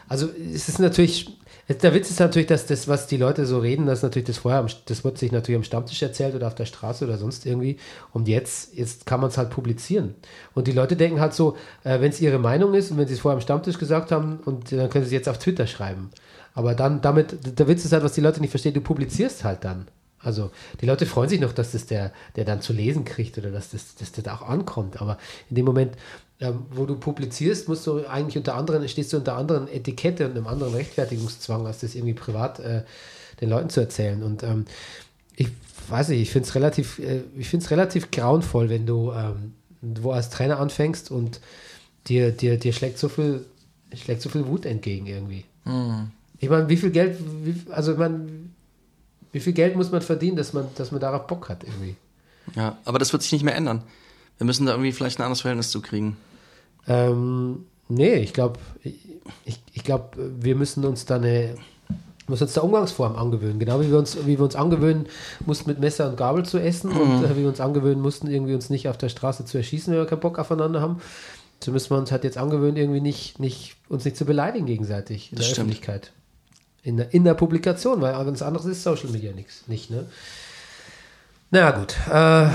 Also, es ist natürlich. Der Witz ist natürlich, dass das, was die Leute so reden, das ist natürlich das vorher, am- das wird sich natürlich am Stammtisch erzählt oder auf der Straße oder sonst irgendwie. Und jetzt, jetzt kann man es halt publizieren. Und die Leute denken halt so, äh, wenn es ihre Meinung ist und wenn sie es vorher am Stammtisch gesagt haben, und dann können sie es jetzt auf Twitter schreiben. Aber dann, damit, der Witz ist halt, was die Leute nicht verstehen, du publizierst halt dann. Also die Leute freuen sich noch, dass das der, der dann zu lesen kriegt oder dass das, dass das auch ankommt. Aber in dem Moment, ähm, wo du publizierst, musst du eigentlich unter anderem, stehst du unter anderen Etikette und einem anderen Rechtfertigungszwang, als das irgendwie privat äh, den Leuten zu erzählen. Und ähm, ich weiß nicht, ich finde es relativ, äh, ich finde es relativ grauenvoll, wenn du ähm, wo als Trainer anfängst und dir, dir, dir schlägt so viel, schlägt so viel Wut entgegen irgendwie. Ich meine, wie viel Geld, wie, also ich meine, wie viel Geld muss man verdienen, dass man, dass man darauf Bock hat irgendwie? Ja, aber das wird sich nicht mehr ändern. Wir müssen da irgendwie vielleicht ein anderes Verhältnis zu kriegen. Ähm, nee, ich glaube, ich, ich glaube, wir müssen uns da eine, müssen uns da Umgangsform angewöhnen. Genau wie wir uns, wie wir uns angewöhnen mussten, mit Messer und Gabel zu essen und äh, wie wir uns angewöhnen mussten, irgendwie uns nicht auf der Straße zu erschießen, wenn wir keinen Bock aufeinander haben. So müssen wir uns halt jetzt angewöhnen, irgendwie nicht, nicht, uns nicht zu beleidigen gegenseitig in Das der stimmt. Öffentlichkeit. In der, in der Publikation, weil ganz anderes ist Social Media nichts, nicht, ne? Na ja, gut. Äh,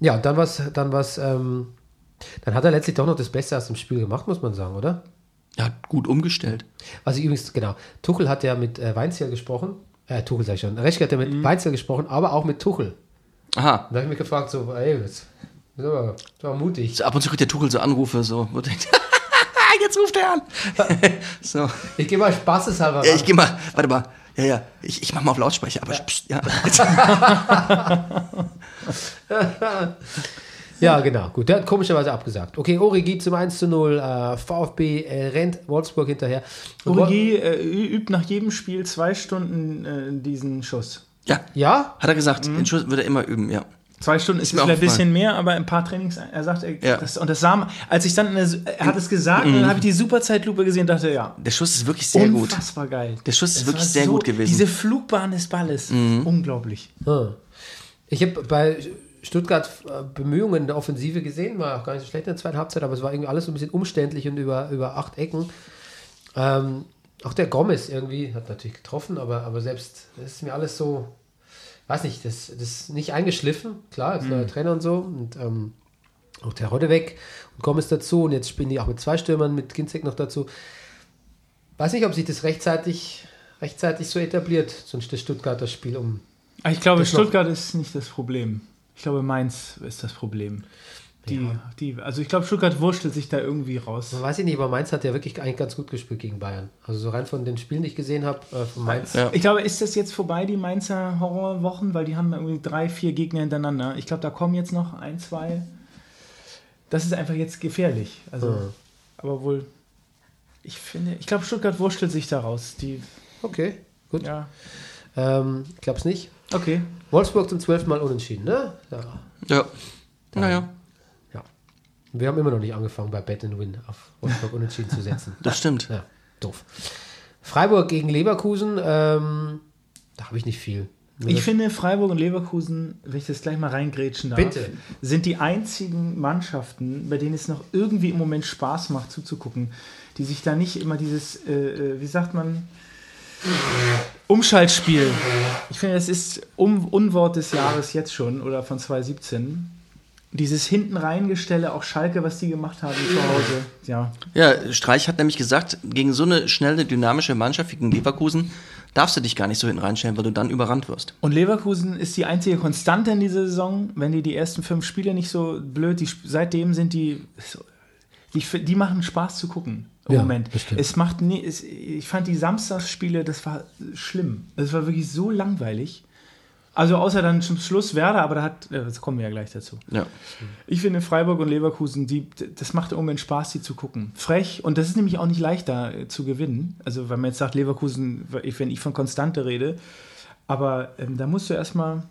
ja, dann was, dann was, ähm, dann hat er letztlich doch noch das Beste aus dem Spiel gemacht, muss man sagen, oder? Er hat gut umgestellt. Was ich übrigens, genau, Tuchel hat ja mit äh, Weinziel gesprochen, äh, Tuchel sag ich schon, Reschke hat ja mit Weinziel gesprochen, aber auch mit Tuchel. Aha. Da habe ich mich gefragt, so, ey, das, das war, das war mutig. So ab und zu kriegt der Tuchel so Anrufe, so. Jetzt ruft er an. so. Ich gehe mal spaßeshalber Ja, ran. ich geh mal, warte mal. Ja, ja, ich, ich mach mal auf Lautsprecher, aber pst, ja. Ja, genau. Gut, der hat komischerweise abgesagt. Okay, Origi zum 1 zu 0. Äh, VfB äh, rennt Wolfsburg hinterher. Origi äh, übt nach jedem Spiel zwei Stunden äh, diesen Schuss. ja, Ja? hat er gesagt. Den Schuss würde er immer üben, ja. Zwei Stunden ist mir vielleicht ein bisschen mehr, aber ein paar Trainings, er sagt, er, Ja. das, und das sah, man- als ich dann, der, er hat es gesagt, und dann habe ich die Superzeitlupe gesehen und dachte, ja, Der Schuss ist wirklich sehr gut. unfassbar geil. Der Schuss ist Das wirklich sehr gut gewesen. Diese Flugbahn des Balles, unglaublich. Ah. Ich habe bei Stuttgart äh, Bemühungen in der Offensive gesehen, war auch gar nicht so schlecht in der zweiten Halbzeit, aber es war irgendwie alles so ein bisschen umständlich und über, über acht Ecken. Ähm, auch der Gomez irgendwie hat natürlich getroffen, aber, aber selbst das ist mir alles so, weiß nicht, das, das ist nicht eingeschliffen. Klar, ist neuer Trainer und so. Und ähm, auch der Rodde weg und Gomez dazu. Und jetzt spielen die auch mit zwei Stürmern, mit Ginzek noch dazu. Weiß nicht, ob sich das rechtzeitig, rechtzeitig so etabliert, so ein Stuttgarter Spiel um. Aber Ich glaube, Das Stuttgart ist nicht das Problem. Ich glaube, Mainz ist das Problem. Die, die, also ich glaube, Stuttgart wurschtelt sich da irgendwie raus. Man weiß ich nicht, aber Mainz hat ja wirklich eigentlich ganz gut gespielt gegen Bayern. Also so rein von den Spielen, die ich gesehen habe, äh, von Mainz. Ja. Ich glaube, ist das jetzt vorbei, die Mainzer Horrorwochen? Weil die haben irgendwie drei, vier Gegner hintereinander. Ich glaube, da kommen jetzt noch ein, zwei. Das ist einfach jetzt gefährlich. Also, Ja. aber wohl. Ich finde, ich glaube, Stuttgart wurschtelt sich da raus. Die, Okay, gut. ja. Ähm, ich glaube es nicht. Okay. Wolfsburg zum zwölften Mal unentschieden, ne? Ja. Ja. Naja, ja. Wir haben immer noch nicht angefangen, bei Bet and Win auf Wolfsburg unentschieden zu setzen. das stimmt. Ja, doof. Freiburg gegen Leverkusen, ähm, da habe ich nicht viel. Ich finde, Freiburg und Leverkusen, wenn ich das gleich mal reingrätschen darf, Bitte. sind die einzigen Mannschaften, bei denen es noch irgendwie im Moment Spaß macht zuzugucken, die sich da nicht immer dieses, äh, äh, wie sagt man, Umschaltspiel. Ich finde, das ist um, Unwort des Jahres jetzt schon oder von 2017. Dieses hinten reingestelle, auch Schalke, was die gemacht haben zu Hause. Ja, Ja, Streich hat nämlich gesagt, gegen so eine schnelle, dynamische Mannschaft wie gegen Leverkusen darfst du dich gar nicht so hinten reinstellen, weil du dann überrannt wirst. Und Leverkusen ist die einzige Konstante in dieser Saison. Wenn die die ersten fünf Spiele nicht so blöd, die, seitdem sind die, die, die machen Spaß zu gucken im Ja, Moment. das stimmt. Es macht nie, es, ich fand die Samstagsspiele, das war schlimm. Das war wirklich so langweilig. Also außer dann zum Schluss Werder, aber da hat, das kommen wir ja gleich dazu. Ja. Ich finde Freiburg und Leverkusen, die, das macht im Moment Spaß, die zu gucken. Frech und das ist nämlich auch nicht leicht da äh, zu gewinnen. Also wenn man jetzt sagt Leverkusen, wenn ich von Konstante rede, aber ähm, da musst du erstmal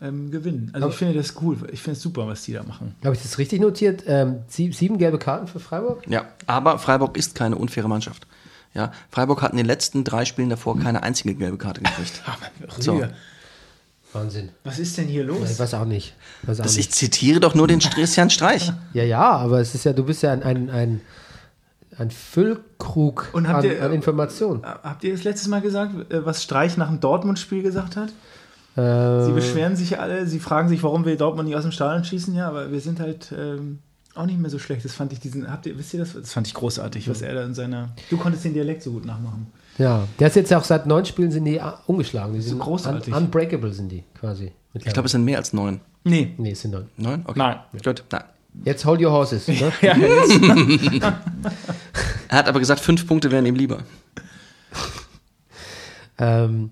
ähm, gewinnen. Also ich Aber- finde das cool. Ich finde es super, was die da machen. Habe ich das richtig notiert? Ähm, sie, sieben gelbe Karten für Freiburg? Ja, aber Freiburg ist keine unfaire Mannschaft. Ja, Freiburg hat in den letzten drei Spielen davor keine einzige gelbe Karte gekriegt. So. Wahnsinn. Was ist denn hier Ich los? weiß auch nicht. Weiß auch Das, nicht. ich zitiere doch nur den Christian Streich. Ja, ja, aber es ist ja, du bist ja ein, ein, ein, ein Füllkrug Und habt an, ihr- an Informationen. Habt ihr das letztes Mal gesagt, äh, was Streich nach dem Dortmund-Spiel gesagt hat? Äh, Sie beschweren sich alle, sie fragen sich, warum wir Dortmund nicht aus dem Stadion schießen, ja, aber wir sind halt ähm, auch nicht mehr so schlecht. Das fand ich diesen, habt ihr, wisst ihr das? Das fand ich großartig, was er da in seiner. Du konntest den Dialekt so gut nachmachen. Ja, der ist jetzt auch seit neun Spielen sind die ah, ungeschlagen. Die sind großartig. Un unbreakable sind die quasi. Ich glaube, es sind mehr als neun. Nee. nee, es sind neun. Neun? Okay. Nein. Gut. Nein. Jetzt hold your horses. Ne? Ja, jetzt, Er hat aber gesagt, fünf Punkte wären ihm lieber. Ähm,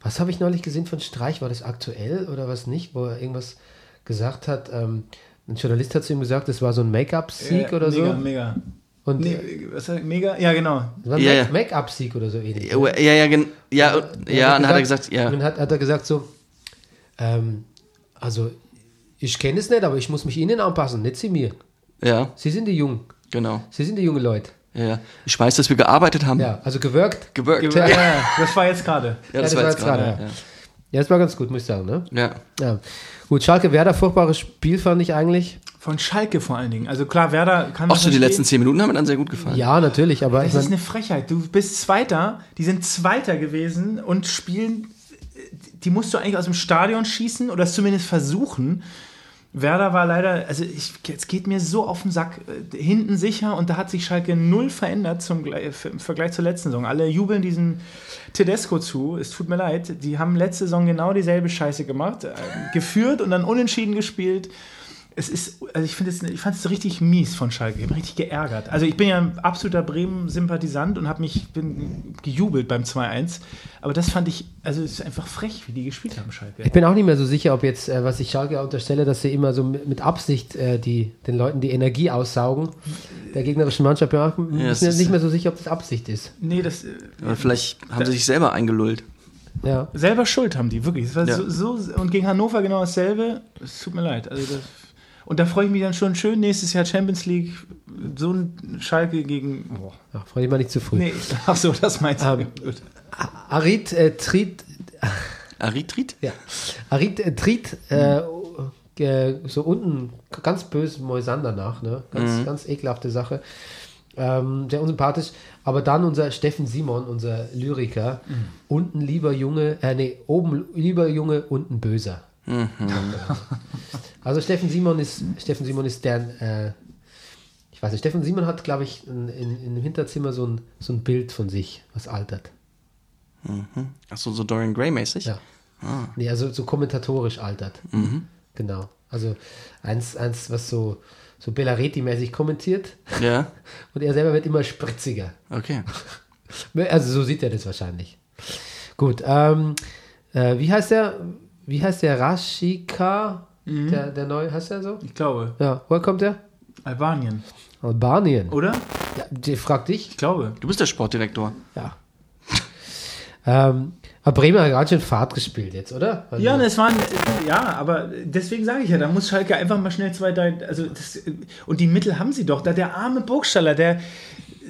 was habe ich neulich gesehen von Streich? War das aktuell oder was nicht? Wo er irgendwas gesagt hat. Ähm, ein Journalist hat zu ihm gesagt, das war so ein Make-up-Sieg äh, oder mega, so. Mega. Und Nee, äh, was, mega? Ja, genau. das war ein Ja, ja. Make-up-Sieg oder so ähnlich. Ja, ja, ja, gen- ja, und- ja, und dann hat er gesagt, ja. Und dann hat, hat er gesagt so, ähm, also ich kenne es nicht, aber ich muss mich Ihnen anpassen, nicht Sie mir. Ja, Sie sind die Jungen. genau. Sie sind die junge Leute. Ja, ja. Ich weiß, dass wir gearbeitet haben. Ja, also gewirkt. Gewirkt. Ja, Ja, ja. Ja, das war jetzt gerade. das, das war jetzt gerade. gerade, Ja, das war ganz gut, muss ich sagen. Ne? Ja. ja. Ja. Gut, Schalke Werder, furchtbares Spiel fand ich eigentlich. Von Schalke vor allen Dingen. Also klar, Werder kann Auch so die letzten zehn Minuten haben mir dann sehr gut gefallen. Ja, natürlich, aber Das ist eine Frechheit. Du bist Zweiter, die sind Zweiter gewesen und spielen, die musst du eigentlich aus dem Stadion schießen oder es zumindest versuchen. Werder war leider, also ich, es geht mir so auf den Sack, äh, hinten sicher und da hat sich Schalke null verändert zum, im Vergleich zur letzten Saison. Alle jubeln diesem Tedesco zu, es tut mir leid, die haben letzte Saison genau dieselbe Scheiße gemacht, äh, geführt und dann unentschieden gespielt. Es ist, also ich finde es, ich fand es richtig mies von Schalke, ich bin richtig geärgert. Also ich bin ja ein absoluter Bremen-Sympathisant und habe mich bin gejubelt beim 2-1. Aber das fand ich, also es ist einfach frech, wie die gespielt haben, Schalke. Ich bin auch nicht mehr so sicher, ob jetzt, äh, was ich Schalke unterstelle, dass sie immer so mit, Absicht äh, die, den Leuten die Energie aussaugen. Der gegnerischen Mannschaft. Ja, ich bin mir das ist- nicht mehr so sicher, ob das Absicht ist. Nee, das äh, Oder vielleicht haben sie sich selber eingelullt. Ja. selber Schuld haben die, wirklich. Ja. so, so, und gegen Hannover genau dasselbe. Es tut mir leid. Also das, und da freue ich mich dann schon schön, nächstes Jahr Champions League, so ein Schalke gegen. Boah. Ja, freu dich mal nicht zu früh. Nee, ach so, das meinst du. Ähm, Gut. Arid äh, tritt, Aritrit? ja. Arid äh, tritt äh, äh, so unten ganz böse Moisander nach, ne? Ganz, ganz ekelhafte Sache. Ähm, sehr unsympathisch. Aber dann unser Steffen Simon, unser Lyriker, unten lieber Junge, äh, nee, oben lieber Junge, unten böser. Also Steffen Simon ist, Steffen Simon ist der, äh, ich weiß nicht, Steffen Simon hat, glaube ich, in, in, dem Hinterzimmer so ein, so ein Bild von sich, was altert. Achso, so Dorian Gray-mäßig? Ja. Nee, also so kommentatorisch altert. Genau. Also eins, eins was so, so Bellaretti-mäßig kommentiert Ja, und er selber wird immer spritziger. okay. Also so sieht er das wahrscheinlich. Gut, ähm, äh, wie heißt der? Wie heißt der Rashika? Der, der neue, heißt der so? Ich glaube, Ja, woher kommt der? Albanien. Albanien. Oder? Ja, die fragt dich. Ich glaube. Du bist der Sportdirektor. Ja. ähm, aber Bremen hat ganz schön Fahrt gespielt jetzt, oder? Also, Ja, das waren, ja, aber deswegen sage ich ja, da muss Schalke einfach mal schnell zwei, drei, also das, und die Mittel haben sie doch. Da der arme Burgstaller, der,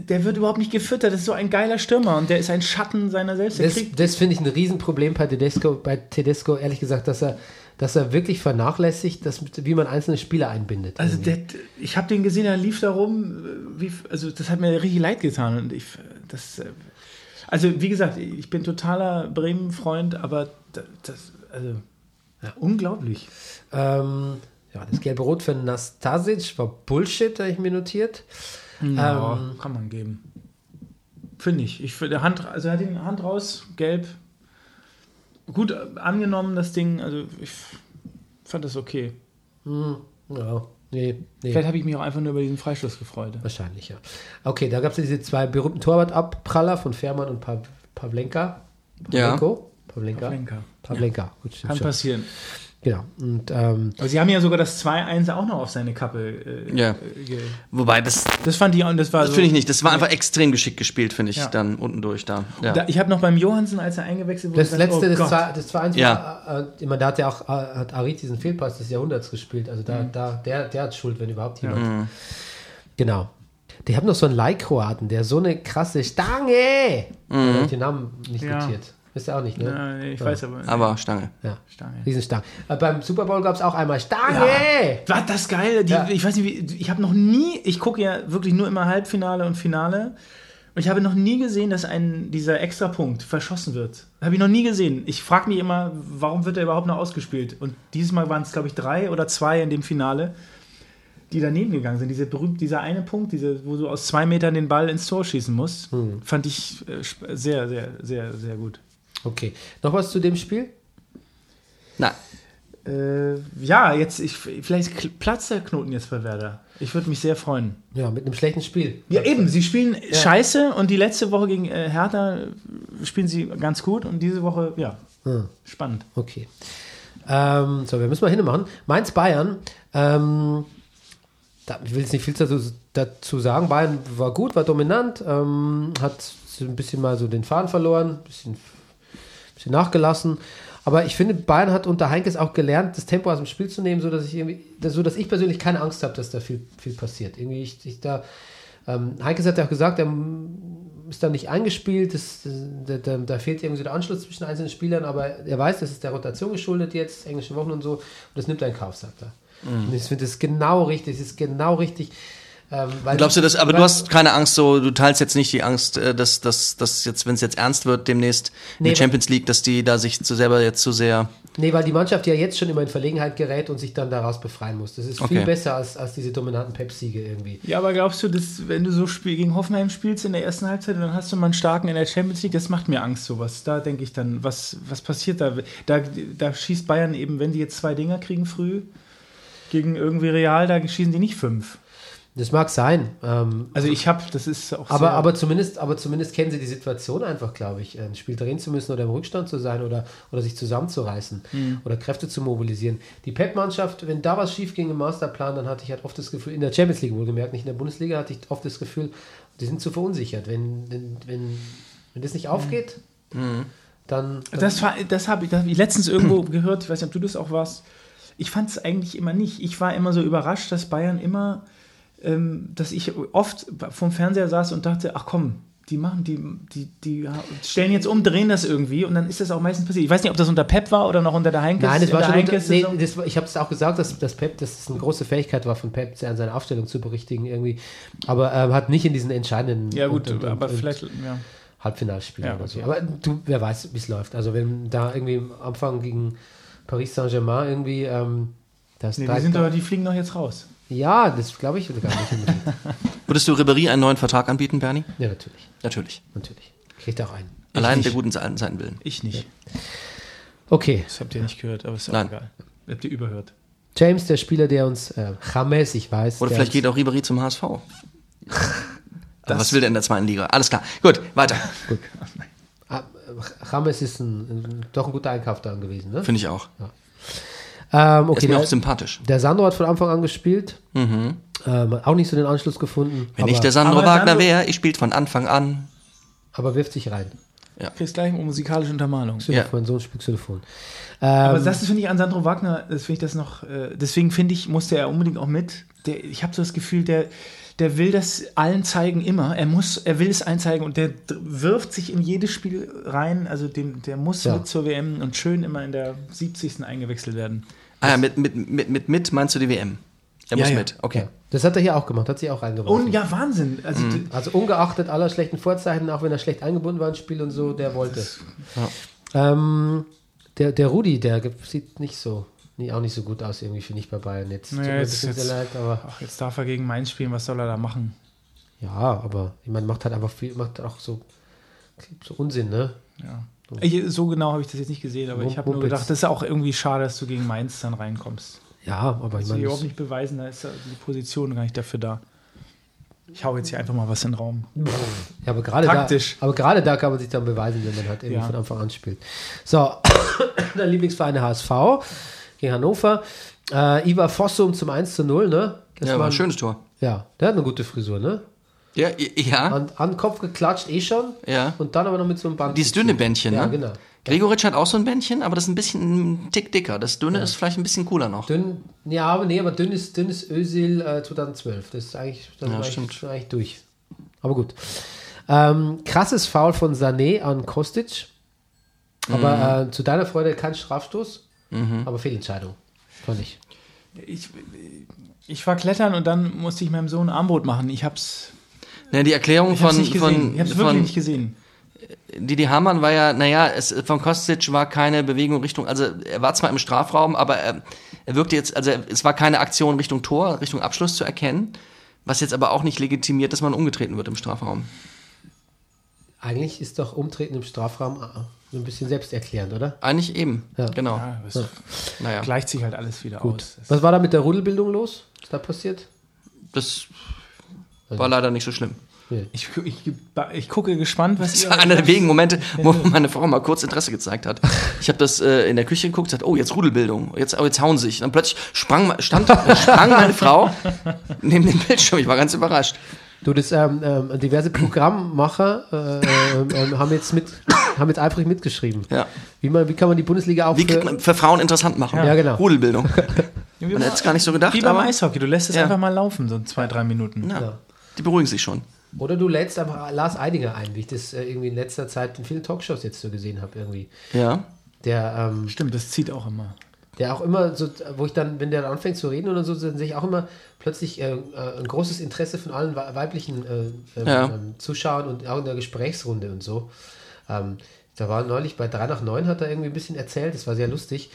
der wird überhaupt nicht gefüttert. Das ist so ein geiler Stürmer und der ist ein Schatten seiner selbst. Der Das, das finde ich ein Riesenproblem bei Tedesco, bei Tedesco, ehrlich gesagt, dass er, dass er wirklich vernachlässigt, dass, wie man einzelne Spieler einbindet. also der, ich habe den gesehen, er lief da rum, wie, also das hat mir richtig leid getan und ich, das, also wie gesagt, ich bin totaler Bremen-Freund, aber das, also unglaublich. ähm, ja, das gelbe Rot für Nastasic war Bullshit, habe ich mir notiert. Ja, Ähm, kann man geben. Finde ich. Ich finde Hand, also er hat die Hand raus, gelb. Gut äh, angenommen, das Ding. Also ich fand das okay. Ja, nee, nee. Vielleicht habe ich mich auch einfach nur über diesen Freistoß gefreut. Wahrscheinlich, ja. Okay, da gab es diese zwei berühmten Torwartabpraller von Fährmann und Pa- Pavlenka. Ja. Pavlenko? Pavlenka. Pavlenka. Pavlenka. Gut, stimmt Kann schon. passieren. Genau. Und ähm, Aber sie haben ja sogar das 2-1 auch noch auf seine Kappe. Äh, Ja. äh, Wobei, das, das fand ich auch. Das war das so, finde ich nicht. Das war einfach extrem geschickt gespielt, finde ich, Ja. dann unten durch da. Ja. Da, ich habe noch beim Johansen, als er eingewechselt wurde, das gesagt, letzte, oh das, Gott. zwei, das 2-1 Ja. war, äh, ich meine, da hat ja auch äh, hat Arid diesen Fehlpass des Jahrhunderts gespielt. Also da, da der, der hat Schuld, wenn überhaupt jemand. Genau. Die haben noch so einen Leihkroaten, der so eine krasse Stange. Ich hab den Namen nicht Ja. notiert. Wisst ihr auch nicht, ne? Ja, nee, ich weiß aber. Aber Stange. Ja. Stange. Riesenstange. Äh, beim Super Bowl gab es auch einmal Stange. War das geil? Die, Ja. Ich weiß nicht, wie, ich habe noch nie, ich gucke ja wirklich nur immer Halbfinale und Finale. Und ich habe noch nie gesehen, dass ein dieser Extrapunkt verschossen wird. Habe ich noch nie gesehen. Ich frage mich immer, warum wird er überhaupt noch ausgespielt? Und dieses Mal waren es, glaube ich, drei oder zwei in dem Finale, die daneben gegangen sind. Diese berühmt, dieser eine Punkt, diese, wo du aus zwei Metern den Ball ins Tor schießen musst, fand ich äh, sehr, sehr, sehr, sehr gut. Okay. Noch was zu dem Spiel? Na, Äh, ja, jetzt, ich, vielleicht platzt der Knoten jetzt bei Werder. Ich würde mich sehr freuen. Ja, mit einem schlechten Spiel. Ja, eben. Sie spielen scheiße und die letzte Woche gegen äh, Hertha spielen sie ganz gut und diese Woche, ja, Hm. spannend. Okay. Ähm, so, wir müssen mal hinmachen. Mainz-Bayern. Ähm, da, ich will jetzt nicht viel dazu, dazu sagen. Bayern war gut, war dominant, ähm, hat ein bisschen mal so den Faden verloren, ein bisschen, bisschen nachgelassen. Aber ich finde, Bayern hat unter Heinkes auch gelernt, das Tempo aus dem Spiel zu nehmen, so dass ich irgendwie, so dass ich persönlich keine Angst habe, dass da viel, viel passiert. Irgendwie ich, ich da, ähm, Heinkes hat ja auch gesagt, er ist da nicht eingespielt, das, da, da, da fehlt irgendwie so der Anschluss zwischen einzelnen Spielern, aber er weiß, das ist der Rotation geschuldet jetzt, englische Wochen und so, und das nimmt er in Kauf, sagt er. Und ich finde das genau richtig, das ist genau richtig. Ähm, weil glaubst du das, aber du hast keine Angst, so, du teilst jetzt nicht die Angst, äh, dass, dass, dass jetzt, wenn es jetzt ernst wird, demnächst in Nee, der Champions League, dass die da sich zu selber jetzt zu sehr. Nee, weil die Mannschaft ja jetzt schon immer in Verlegenheit gerät und sich dann daraus befreien muss. Das ist viel Okay. besser als, als diese dominanten Pep-Siege irgendwie. Ja, aber glaubst du, dass wenn du so spiel, gegen Hoffenheim spielst in der ersten Halbzeit und dann hast du mal einen starken in der Champions League, das macht mir Angst, sowas. Da denke ich dann, was, was passiert da? da? Da schießt Bayern eben, wenn die jetzt zwei Dinger kriegen früh. gegen irgendwie Real, da schießen die nicht fünf. Das mag sein. Ähm, Also ich habe, das ist auch aber, aber, zumindest, aber zumindest kennen sie die Situation einfach, glaube ich. Ein Spiel drehen zu müssen oder im Rückstand zu sein oder, oder sich zusammenzureißen oder Kräfte zu mobilisieren. Die Pep-Mannschaft, wenn da was schief ging im Masterplan, dann hatte ich halt oft das Gefühl, in der Champions League wohlgemerkt, nicht in der Bundesliga, hatte ich oft das Gefühl, die sind zu verunsichert. Wenn, wenn, wenn, wenn das nicht aufgeht, dann, dann Das, war- das habe ich, das hab ich letztens irgendwo gehört, ich weiß nicht, ob du das auch warst. Ich fand es eigentlich immer nicht. Ich war immer so überrascht, dass Bayern immer, dass ich oft vom Fernseher saß und dachte, ach komm, die machen, die, die, die stellen jetzt um, drehen das irgendwie und dann ist das auch meistens passiert. Ich weiß nicht, ob das unter Pep war oder noch unter der Heinkes. Nein, das war schon unter, Heinkes nee, Saison. das ich habe es auch gesagt, dass, dass Pep, dass es eine große Fähigkeit war von Pep, an seiner Aufstellung zu berichtigen irgendwie, aber ähm, hat nicht in diesen entscheidenden ja gut, und- und- aber und vielleicht, ja. Halbfinalspielen Ja, oder so. ja. Aber du, wer weiß, wie es läuft. Also wenn da irgendwie am Anfang gegen Paris Saint-Germain irgendwie ähm, das Nee, die, sind doch, die fliegen doch jetzt raus. ja, das glaube ich gar nicht. unbedingt. Würdest du Ribéry einen neuen Vertrag anbieten, Bernie? ja, natürlich, Natürlich. natürlich. Kriegt auch einen. Allein nicht. der guten Seiten seinen Willen. Ich nicht. Okay, Das habt ihr nicht gehört, aber ist auch Nein. egal. Habt ihr überhört. James, der Spieler, der uns äh, James, ich weiß. Oder der vielleicht geht auch Ribéry zum HSV. Aber was will der in der zweiten Liga? Alles klar. Gut, weiter. Ah, James ist ein, ein, doch ein guter Einkauf dann gewesen. Ne? Finde ich auch. Ähm, Ist okay, mir auch der, sympathisch. der Sandro hat von Anfang an gespielt. Ähm, auch nicht so den Anschluss gefunden. Wenn aber, ich der Sandro aber Wagner wäre, ich spielt von Anfang an. aber wirft sich rein. Kriegst gleich eine musikalische Untermalung. Xylophon, so ein Stück Xylophon. Aber Ähm, das finde ich an Sandro Wagner, das finde ich das noch, äh, deswegen finde ich, musste er unbedingt auch mit. Der, ich habe so das Gefühl, der, der will das allen zeigen immer. Er muss, er will es allen zeigen und der wirft sich in jedes Spiel rein. Also dem, der muss Ja. mit zur WM und schön immer in der 70. eingewechselt werden. Ah ja, mit, mit, mit, mit, mit meinst du die WM? Er Ja, muss ja. mit, okay. das hat er hier auch gemacht, hat sich auch reingeworfen. Und ja, Wahnsinn. Also d- Also ungeachtet aller schlechten Vorzeichen, auch wenn er schlecht eingebunden war ins Spiel und so, der wollte. Ähm, der, der Rudi, der sieht nicht so, nie, auch nicht so gut aus irgendwie, finde ich bei Bayern jetzt. Tut Naja, mir ein jetzt- bisschen jetzt- leid, aber ach, jetzt darf er gegen Mainz spielen, was soll er da machen? ja, aber ich meine, macht halt einfach viel, macht auch so, so Unsinn, ne? Ja. Ich, so genau habe ich das jetzt nicht gesehen, aber ich habe nur gedacht, das ist auch irgendwie schade, dass du gegen Mainz dann reinkommst. Ja, aber ich Das will meine, ich überhaupt nicht beweisen, da ist die Position gar nicht dafür da. Ich hau jetzt hier einfach mal was in den Raum. Ja, aber gerade da, Taktisch. aber gerade da kann man sich dann beweisen, wenn man halt irgendwie Ja. von Anfang an spielt. So, der Lieblingsverein der HSV gegen Hannover. Äh, Ivar Fossum zum 1 zu 0, ne? Das Ja, war ein ein- schönes Tor. Ja, der hat eine gute Frisur, ne? Ja, ja. An, an den Kopf geklatscht eh schon. Ja. Und dann aber noch mit so einem Band. Dieses dünne Bändchen, Ja, ne? genau. Gregoritsch hat auch so ein Bändchen, aber das ist ein bisschen ein Tick dicker. Das dünne ist vielleicht ein bisschen cooler noch. Dünn, ja, aber nee, aber dünn ist, dünn ist Özil äh, 2012. Das ist eigentlich, das Ja, ist eigentlich, eigentlich durch. Aber gut. Ähm, krasses Foul von Sané an Kostic. Aber Mhm. äh, zu deiner Freude kein Strafstoß. Aber Fehlentscheidung. Fand ich. Ich, ich war klettern und dann musste ich meinem Sohn ein Armbrot machen. Ich hab's, Ja, die Erklärung ich hab's von, nicht gesehen. von, ich hab's wirklich von nicht gesehen. Didi Hamann war ja, naja, es, von Kostic war keine Bewegung Richtung, also er war zwar im Strafraum, aber er, er wirkte jetzt, also es war keine Aktion Richtung Tor, Richtung Abschluss zu erkennen, was jetzt aber auch nicht legitimiert, dass man umgetreten wird im Strafraum. Eigentlich ist doch Umtreten im Strafraum äh, so ein bisschen selbsterklärend, oder? Eigentlich eben, Ja. genau. Ja, es Naja, gleicht sich halt alles wieder aus. Das- Was war da mit der Rudelbildung los? Was ist da passiert? das war leider nicht so schlimm. Ich, ich, ich gucke gespannt, was Das war einer der wenigen Momente, wo meine Frau mal kurz Interesse gezeigt hat. Ich habe das äh, in der Küche geguckt, gesagt, oh, jetzt Rudelbildung, jetzt, oh, jetzt hauen sie sich. Dann plötzlich sprang, stand, sprang meine Frau neben dem Bildschirm. Ich war ganz überrascht. Du, das ähm, ähm, diverse Programmmacher äh, ähm, ähm, haben jetzt mit, haben jetzt eifrig mitgeschrieben. Ja. Wie, man, wie kann man die Bundesliga auch Wie für, kann man für Frauen interessant machen? Ja, genau. Rudelbildung. Man hätte es gar nicht so gedacht, Wie beim aber Eishockey, du lässt es Ja. einfach mal laufen, so zwei, drei Minuten. ja, die beruhigen sich schon. Oder du lädst einfach Lars Eidinger ein, wie ich das äh, irgendwie in letzter Zeit in vielen Talkshows jetzt so gesehen habe irgendwie. Ja. Der, ähm, Stimmt, das zieht auch immer. der auch immer so, wo ich dann, wenn der dann anfängt zu reden oder so, dann sehe ich auch immer plötzlich äh, äh, ein großes Interesse von allen wei- weiblichen äh, ähm, Ja. ähm, Zuschauern und auch in der Gesprächsrunde und so. Ähm, da war neulich bei 3 nach 9 hat er irgendwie ein bisschen erzählt, das war sehr lustig.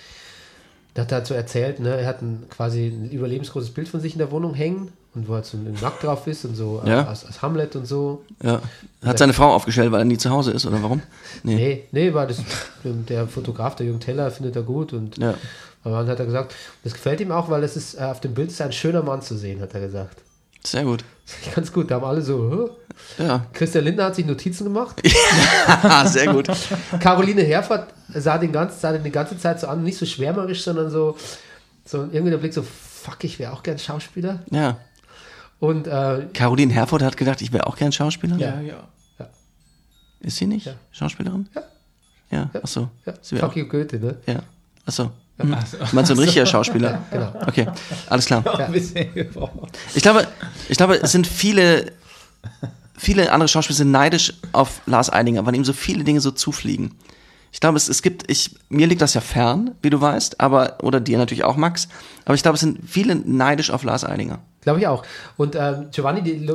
Da hat er halt so erzählt, ne, er hat ein, quasi ein überlebensgroßes Bild von sich in der Wohnung hängen und wo er so nackt drauf ist und so Ja. als, als Hamlet und so. ja. Hat seine Frau aufgestellt, weil er nie zu Hause ist, oder warum? Nee. Nee, nee, war das der Fotograf, der Jürgen Teller, findet er gut und Ja. Dann hat er gesagt, das gefällt ihm auch, weil es ist, äh, auf dem Bild ist ein schöner Mann zu sehen, hat er gesagt. Sehr gut. Ganz gut, da haben alle so, Hä? Ja. Christian Lindner hat sich Notizen gemacht. Ah, sehr gut. Caroline Herford sah den ganzen, sah den die ganze Zeit so an, nicht so schwärmerisch, sondern so, so irgendwie der Blick so, fuck, ich wäre auch gern Schauspieler. Ja. Und äh, Caroline Herford hat gedacht, ich wäre auch gern Schauspielerin. Ja, ja. Ist sie nicht? Ja. Schauspielerin? Ja. Ja, ach so. ja, Sie wär fuck you Goethe, ne? ja. Ach so. Hm. Du meinst so ein richtiger Schauspieler? Genau. Okay, alles klar. Ich glaube, ich glaube, es sind viele, viele andere Schauspieler sind neidisch auf Lars Eidinger, weil ihm so viele Dinge so zufliegen. Ich glaube, es, es gibt, ich, mir liegt das ja fern, wie du weißt, aber, oder dir natürlich auch, Max, aber ich glaube, es sind viele neidisch auf Lars Eidinger. Glaube ich auch. Und ähm, Giovanni Di,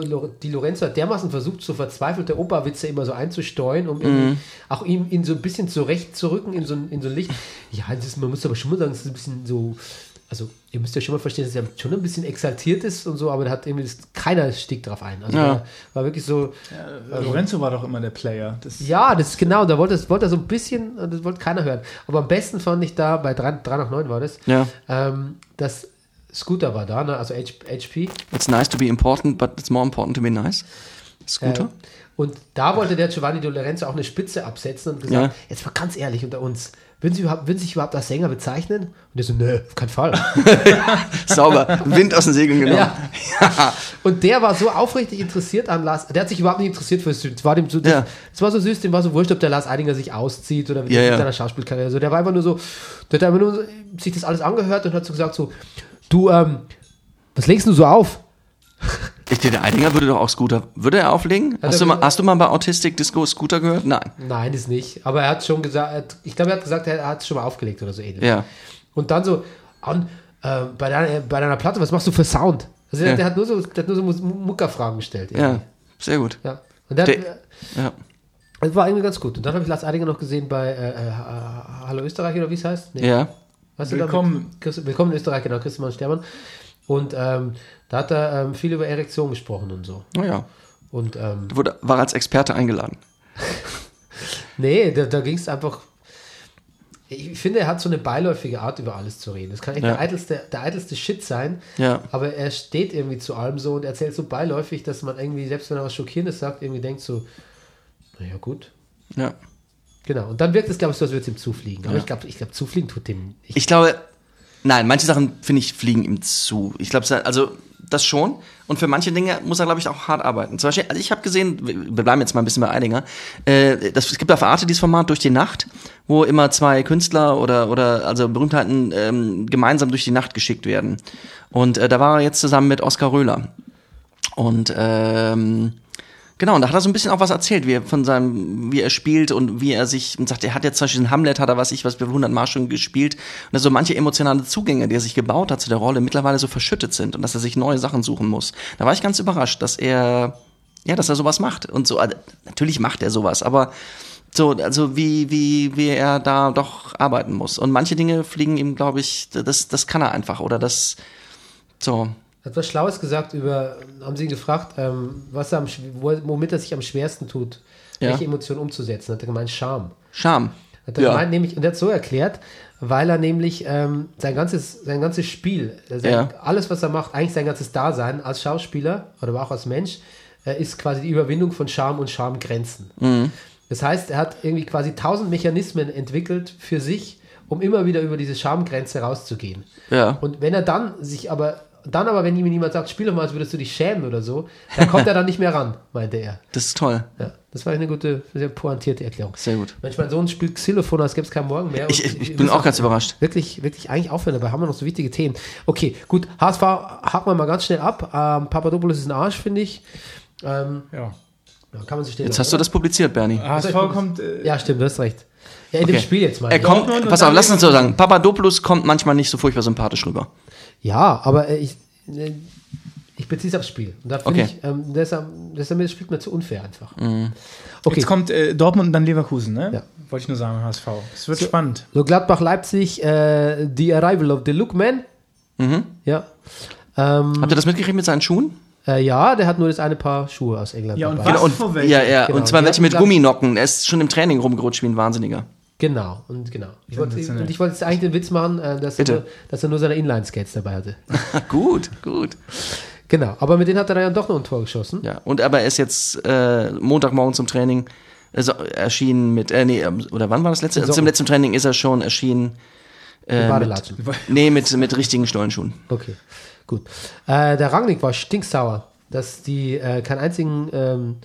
Di Lorenzo hat dermaßen versucht, so verzweifelte Operwitze immer so einzustreuen, um irgendwie auch ihm ihn so ein bisschen zurechtzurücken in so, ein- in so ein Licht. Ja, ist, man muss aber schon mal sagen, es ist ein bisschen so. Also, ihr müsst ja schon mal verstehen, dass er schon ein bisschen exaltiert ist und so, aber da hat irgendwie das, keiner stieg drauf ein. Also, Ja. war, war wirklich so. Lorenzo war doch immer der Player. Das, Ja, das ist genau, da wollte, wollte er so ein bisschen, das wollte keiner hören. Aber am besten fand ich da, bei 3, 3 nach 9 war das, Ja. ähm, dass Scooter war da, ne? also H, HP. It's nice to be important, but it's more important to be nice. Scooter? Äh, und da wollte der Giovanni Di Lorenzo auch eine Spitze absetzen und gesagt, Ja. jetzt mal ganz ehrlich unter uns, würden Sie, überhaupt, würden Sie sich überhaupt als Sänger bezeichnen? Und er so, nö, auf keinen Fall. Sauber. Wind aus den Segeln genommen. Ja. Und der war so aufrichtig interessiert an Lars, der hat sich überhaupt nicht interessiert für es war dem so, das, Ja. das war so süß, dem war so wurscht, ob der Lars Eidinger sich auszieht oder wie Ja, ja. mit seiner Schauspielkarriere. So, der war einfach nur so, der hat einfach nur sich das alles angehört und hat so gesagt so, du, ähm, was legst du so auf? Ich, der Eidinger würde doch auch Scooter. Würde er auflegen? er Hast du, mal, hast du mal bei Autistic Disco Scooter gehört? Nein. Nein, das nicht. Aber er hat schon gesagt, er ich glaube, er hat gesagt, er hat es schon mal aufgelegt oder so ähnlich. Ja. Und dann so, an, äh, bei, deiner, bei deiner Platte, was machst du für Sound? Also der, Ja. der hat nur so, der hat nur so Muckerfragen gestellt. irgendwie. Ja, sehr gut. ja. Und der, Der- hat, Ja. das war irgendwie ganz gut. Und dann habe ich Lars Eidinger noch gesehen bei äh, äh, Hallo Österreich oder wie es heißt. Nee. Ja. Weißt du, da Willkommen. Willkommen in Österreich, genau, Christian Stermann. Und ähm, da hat er ähm, viel über Erektion gesprochen und so. Naja. Und ähm, Wurde, war als Experte eingeladen. nee, da, da ging es einfach. Ich finde, er hat so eine beiläufige Art, über alles zu reden. Das kann echt Ja. der, eitelste, der eitelste Shit sein. Ja. Aber er steht irgendwie zu allem so und erzählt so beiläufig, dass man irgendwie, selbst wenn er was Schockierendes sagt, irgendwie denkt so, naja, gut. Ja. Genau. Und dann wirkt es, glaube ich, so, als würde es ihm zufliegen. Aber ich glaube, ich glaub, zufliegen tut dem. Ich, Ich glaube, nein, manche Sachen, finde ich, fliegen ihm zu. Ich glaube, also das schon. Und für manche Dinge muss er, glaube ich, auch hart arbeiten. Zum Beispiel, also ich habe gesehen, wir bleiben jetzt mal ein bisschen bei Eidinger, äh, das, es gibt auf Arte dieses Format Durch die Nacht, wo immer zwei Künstler oder, oder also Berühmtheiten ähm, gemeinsam durch die Nacht geschickt werden. Und äh, da war er jetzt zusammen mit Oskar Röhler. Und ähm, Genau, und da hat er so ein bisschen auch was erzählt, wie er von seinem, wie er spielt und wie er sich, und sagt, er hat jetzt zum Beispiel in Hamlet, hat er was ich, was wir 100 Mal schon gespielt, und dass so manche emotionale Zugänge, die er sich gebaut hat zu der Rolle, mittlerweile so verschüttet sind und dass er sich neue Sachen suchen muss. Da war ich ganz überrascht, dass er, ja, dass er sowas macht. Und so, also, natürlich macht er sowas, aber so, also wie, wie, wie er da doch arbeiten muss. Und manche Dinge fliegen ihm, glaube ich, das, das kann er einfach, oder das, so, hat was Schlaues gesagt über, haben sie ihn gefragt, ähm, was er am, womit er sich am schwersten tut, Ja. welche Emotionen umzusetzen. Hat er gemeint, Scham. Charme. Hat er gemeint, nämlich, und er hat so erklärt, weil er nämlich ähm, sein, ganzes, sein ganzes Spiel, äh, sein, Ja. alles, was er macht, eigentlich sein ganzes Dasein als Schauspieler oder auch als Mensch, äh, ist quasi die Überwindung von Scham und Schamgrenzen. Mhm. Das heißt, er hat irgendwie quasi tausend Mechanismen entwickelt für sich, um immer wieder über diese Schamgrenze rauszugehen. Ja. Und wenn er dann sich aber, dann aber, wenn ihm jemand sagt, spiel doch mal, als würdest du dich schämen oder so, dann kommt er dann nicht mehr ran, meinte er. Das ist toll. Ja, das war eine gute, sehr pointierte Erklärung. Sehr gut. Mensch, mein Sohn spielt Xylophon, als gäbe es keinen Morgen mehr. Ich, ich, ich bin auch ganz überrascht. Wirklich, wirklich eigentlich aufhören, dabei haben wir noch so wichtige Themen. Okay, gut, HSV haken wir mal ganz schnell ab. Ähm, Papadopoulos ist ein Arsch, finde ich. Ähm, Ja. ja, kann man sich stehen Jetzt lassen, hast du das publiziert, Bernie. HSV kommt. Äh, oder? Ja, stimmt, du hast recht. Ja, in dem Okay. Spiel jetzt mal. Er kommt, pass auf, lass uns so sagen. Papadopoulos kommt manchmal nicht so furchtbar sympathisch rüber. Ja, aber äh, ich, äh, ich beziehe es aufs Spiel. Und da finde Okay. ich, ähm, deshalb, deshalb das spielt mir zu unfair einfach. Okay, Jetzt kommt äh, Dortmund und dann Leverkusen, ne? Ja. Wollte ich nur sagen, HSV. Es wird spannend. so Gladbach-Leipzig, äh, The Arrival of the Lookman. Ja. Ähm, Habt ihr das mitgekriegt mit seinen Schuhen? äh, ja, der hat nur das eine Paar Schuhe aus England Ja, und dabei. was? und, vor welchen? ja, ja, Genau. und zwar welche mit Gumminocken. Er ist schon im Training rumgerutscht wie ein Wahnsinniger. Genau, und genau. Ich wollte, und ich wollte jetzt eigentlich den Witz machen, äh, dass, er dass er nur seine Inline-Skates dabei hatte. gut, gut. Genau, aber mit denen hat er dann doch noch ein Tor geschossen. Ja, und aber er ist jetzt äh, Montagmorgen zum Training also erschienen mit, äh, nee, ähm, oder wann war das letzte? Socken. Zum letzten Training ist er schon erschienen. Mit Äh, mit, Badelatschen. nee, mit, mit richtigen Stollenschuhen. Okay, gut. Äh, der Rangnick war stinksauer, dass die äh, keinen einzigen ähm,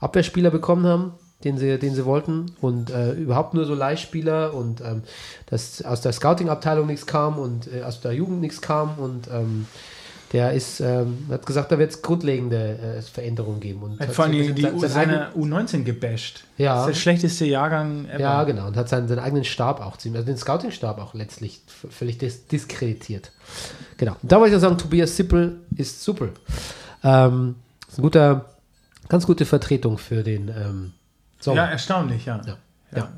Abwehrspieler bekommen haben, den sie, den sie wollten und äh, überhaupt nur so Leihspieler und ähm, dass aus der Scouting-Abteilung nichts kam und äh, aus der Jugend nichts kam und ähm, der ist, ähm, hat gesagt, da wird es grundlegende äh, Veränderungen geben. Und Hat vor so allem die, sein- seine U19 gebasht. Ja. Das ist der schlechteste Jahrgang ever. Ja, genau. Und hat seinen, seinen eigenen Stab auch ziemlich, also den Scouting-Stab auch letztlich völlig dis diskreditiert. Genau. Und da wollte ich sagen, Tobias Sippel ist super. Ähm, ist ein guter, ganz gute Vertretung für den ähm, Sommer. Ja, erstaunlich, ja. Ja. Ja.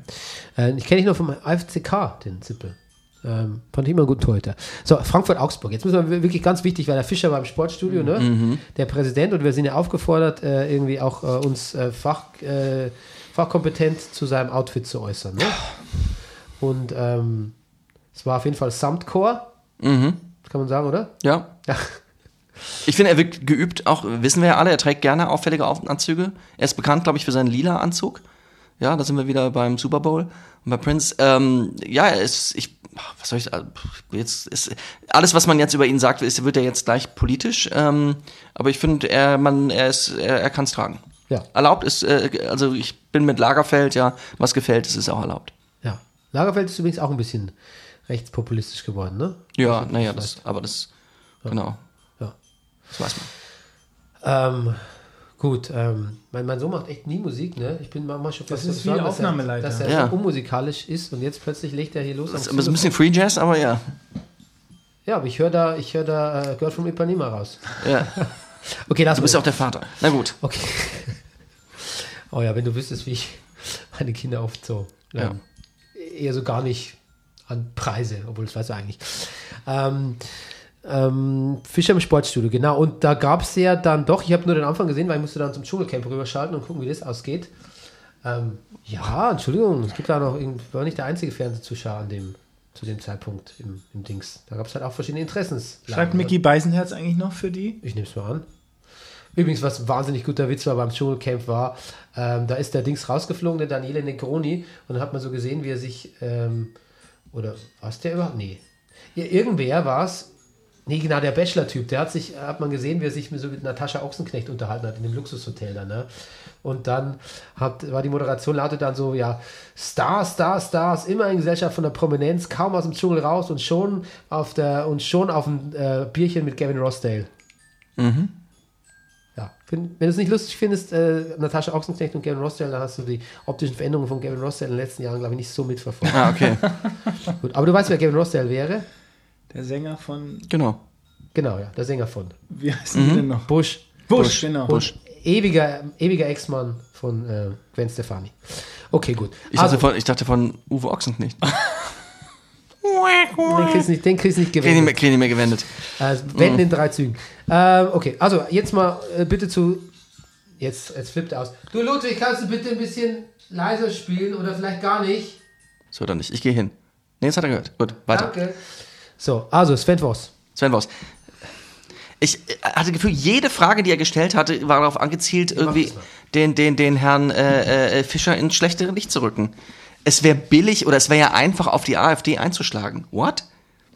Äh, ich kenne ihn nur vom AFCK, den Zippel. Ähm, fand ich immer guten Torhüter. So, Frankfurt-Augsburg. Jetzt müssen wir wirklich ganz wichtig, weil der Fischer war im Sportstudio, ne? Der Präsident und wir sind ja aufgefordert, äh, irgendwie auch äh, uns äh, fach, äh, fachkompetent zu seinem Outfit zu äußern. Ne? Und ähm, es war auf jeden Fall Samtchor, Mhm. kann man sagen, oder? Ja. Ja. Ich finde, er wirkt geübt, auch wissen wir ja alle, er trägt gerne auffällige Auf- Anzüge. Er ist bekannt, glaube ich, für seinen lila Anzug. Ja, da sind wir wieder beim Super Bowl. Und bei Prince, ähm, ja, er ist, ich, was soll ich, äh, jetzt ist, alles, was man jetzt über ihn sagt, ist, wird er jetzt gleich politisch. Ähm, aber ich finde, er, man, er ist, er, er kann es tragen. Ja. Erlaubt ist, äh, also ich bin mit Lagerfeld, ja, was gefällt, ist, ist auch erlaubt. Ja. Lagerfeld ist übrigens auch ein bisschen rechtspopulistisch geworden, ne? Ja, naja, das, aber das, genau, Ja. Das weiß man. Ähm, gut, ähm, mein, mein Sohn macht echt nie Musik, ne? Ich bin manchmal schon Das fast ist so wie dass er- Aufnahmeleiter. Dass er Ja. so unmusikalisch ist und jetzt plötzlich legt er hier los. Das ist ein bisschen Free Jazz, aber ja. Ja, aber ich höre da, ich höre da äh, Girl from Ipanema raus. ja. Okay, lass Du bist ja auch der Vater. Na gut. Okay. Oh ja, wenn du wüsstest, wie ich meine Kinder oft so ähm, eher so gar nicht an Preise, obwohl das weißt du eigentlich. Ähm, ähm, Fischer im Sportstudio, genau. Und da gab es ja dann doch, ich habe nur den Anfang gesehen, weil ich musste dann zum Dschungelcamp rüberschalten und gucken, wie das ausgeht. Ähm, ja, Entschuldigung, es gibt da noch, irgend- war nicht der einzige Fernsehzuschauer an dem, zu dem Zeitpunkt im, im Dings. Da gab es halt auch verschiedene Interessens. Schreibt Mickey Beisenherz eigentlich noch für die? Ich nehme es mal an. Übrigens, was wahnsinnig guter Witz war beim Dschungelcamp war, ähm, da ist der Dings rausgeflogen, der Daniele Negroni, und dann hat man so gesehen, wie er sich, ähm, oder war es der überhaupt? Nee. Ja, irgendwer war es, nee, genau, der Bachelor-Typ, der hat sich, hat man gesehen, wie er sich mit, so mit Natascha Ochsenknecht unterhalten hat in dem Luxushotel da, ne? Und dann hat, war die Moderation lautet dann so, ja, Stars, Stars, Stars, immer in Gesellschaft von der Prominenz, kaum aus dem Dschungel raus und schon auf der, und schon auf ein äh, Bierchen mit Gavin Rossdale. Ja, find, wenn du es nicht lustig findest, äh, Natascha Ochsenknecht und Gavin Rossdale, dann hast du die optischen Veränderungen von Gavin Rossdale in den letzten Jahren, glaube ich, nicht so mitverfolgt. Ah, okay. Gut, aber du weißt, wer Gavin Rossdale wäre? Der Sänger von, Genau. Genau, ja, der Sänger von wie heißen die denn noch? Bush. Bush, genau. Und ewiger, ewiger Ex-Mann von äh, Gwen Stefani. Okay, gut. Ich, also, dachte von, ich dachte von Uwe Ochsenknecht. den kriegst du nicht, den kriegst du nicht Krieg nicht mehr, gewendet. krieg nicht mehr gewendet. Also, wenden in drei Zügen. Ähm, okay, also jetzt mal äh, bitte zu. Jetzt, jetzt flippt er aus. Du Ludwig, kannst du bitte ein bisschen leiser spielen oder vielleicht gar nicht? So oder nicht. Ich gehe hin. Nee, jetzt hat er gehört. Gut, weiter. Danke. So, also Sven Voss. Sven Voss. Ich äh, hatte das Gefühl, jede Frage, die er gestellt hatte, war darauf angezielt, irgendwie den, den, den Herrn äh, äh, Fischer ins schlechtere Licht zu rücken. Es wäre billig oder es wäre ja einfach, auf die AfD einzuschlagen. What?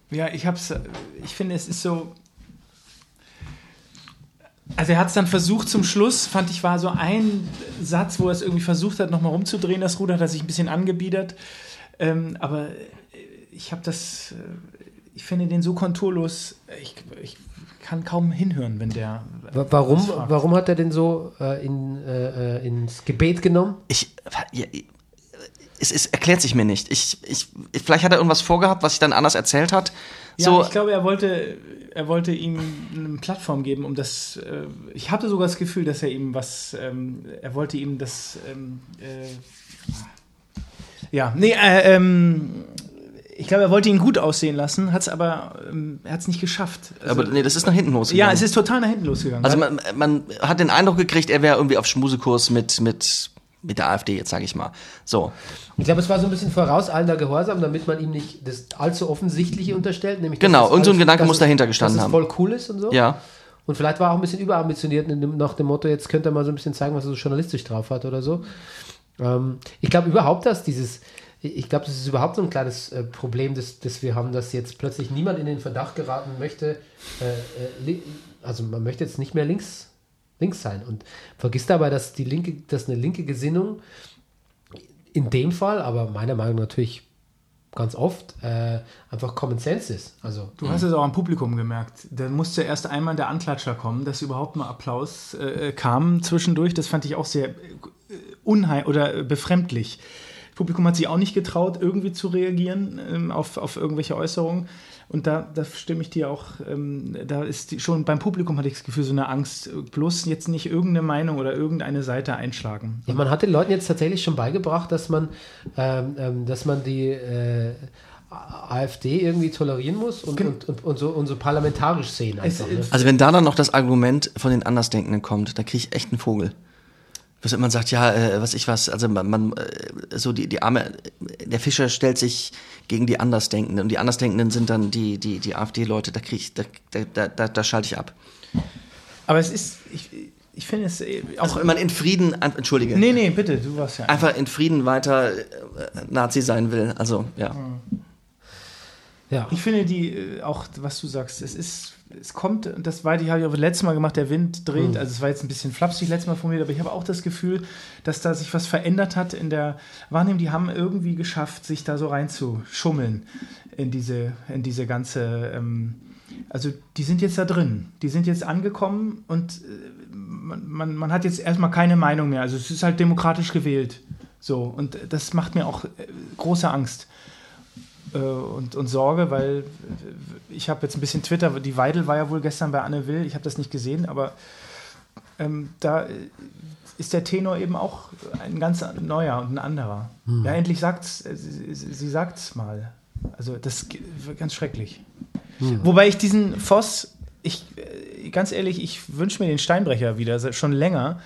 Ja, ich hab's, äh, ich finde, es ist so. Also er hat es dann versucht zum Schluss, fand ich, war so ein Satz, wo er es irgendwie versucht hat, nochmal rumzudrehen, das Ruder, hat er sich ein bisschen angebiedert. Ähm, aber äh, ich habe das, ich finde den so konturlos, ich, ich kann kaum hinhören, wenn der. Wa- Warum, warum hat er denn so äh, in, äh, äh, ins Gebet genommen? Ich, ja, es, es erklärt sich mir nicht. Ich, ich, vielleicht hat er irgendwas vorgehabt, was sich dann anders erzählt hat. So, ja, ich glaube, er wollte, er wollte ihm eine Plattform geben, um das. Äh, ich hatte sogar das Gefühl, dass er ihm was. Ähm, er wollte ihm das. Ähm, äh, ja, nee, äh, ähm, ich glaube, er wollte ihn gut aussehen lassen, hat es aber, ähm, er hat es nicht geschafft. Also, aber nee, das ist nach hinten ja, losgegangen. es ist total nach hinten losgegangen. Also man, man hat den Eindruck gekriegt, er wäre irgendwie auf Schmusekurs mit, mit mit der AfD jetzt, sage ich mal. So. Ich glaube, es war so ein bisschen vorauseilender Gehorsam, damit man ihm nicht das allzu Offensichtliche unterstellt. Nämlich, Genau, und so ein Gedanke muss dahinter gestanden dass es haben. voll cool ist und so. Ja. Und vielleicht war er auch ein bisschen überambitioniert dem, nach dem Motto, jetzt könnte er mal so ein bisschen zeigen, was er so journalistisch drauf hat oder so. Ähm, ich glaube überhaupt, dass dieses, ich glaube, das ist überhaupt so ein kleines äh, Problem, das, das wir haben, dass jetzt plötzlich niemand in den Verdacht geraten möchte, äh, äh, also man möchte jetzt nicht mehr links, links sein und vergisst dabei, dass die linke, dass eine linke Gesinnung in dem Fall, aber meiner Meinung nach natürlich ganz oft, äh, einfach Common Sense ist. Also Du hast es auch am Publikum gemerkt. Da musste erst einmal der Anklatscher kommen, dass überhaupt mal Applaus äh, kam zwischendurch. Das fand ich auch sehr äh, unheim oder äh, befremdlich. Das Publikum hat sich auch nicht getraut, irgendwie zu reagieren ähm, auf, auf irgendwelche Äußerungen. Und da, da stimme ich dir auch, ähm, da ist die, schon beim Publikum hatte ich das Gefühl, so eine Angst, äh, bloß jetzt nicht irgendeine Meinung oder irgendeine Seite einschlagen. Ja, man hat den Leuten jetzt tatsächlich schon beigebracht, dass man, ähm, ähm, dass man die äh, AfD irgendwie tolerieren muss und, und, und, und, so, und so parlamentarisch sehen einfach. Ne? Also wenn da dann noch das Argument von den Andersdenkenden kommt, da kriege ich echt einen Vogel. Was man sagt, ja, äh, was ich was, also man, man äh, so die, die arme, der Fischer stellt sich gegen die Andersdenkenden und die Andersdenkenden sind dann die, die, die AfD-Leute, da kriege ich, da, da, da, da, schalte ich ab. Aber es ist, ich, ich finde es äh, auch. Wenn man in Frieden, entschuldige, nee, nee, bitte, du warst ja. einfach in Frieden weiter äh, Nazi sein will, also ja. Ja. Ich finde die, auch was du sagst, es ist, es kommt, und das war die habe ich auch das letzte Mal gemacht, der Wind dreht, also es war jetzt ein bisschen flapsig letztes Mal formuliert, aber ich habe auch das Gefühl, dass da sich was verändert hat in der Wahrnehmung, die haben irgendwie geschafft, sich da so reinzuschummeln in diese, in diese ganze, ähm, also die sind jetzt da drin, die sind jetzt angekommen und äh, man, man, man hat jetzt erstmal keine Meinung mehr, also es ist halt demokratisch gewählt, so, und das macht mir auch äh, große Angst und, und Sorge, weil ich habe jetzt ein bisschen Twitter, die Weidel war ja wohl gestern bei Anne Will, ich habe das nicht gesehen, aber ähm, da äh, ist der Tenor eben auch ein ganz neuer und ein anderer. Ja, endlich sagt's, äh, sie, sie sagt's mal. Also das ist ganz schrecklich. Wobei ich diesen Voss, ich äh, ganz ehrlich, ich wünsche mir den Steinbrecher wieder, schon länger.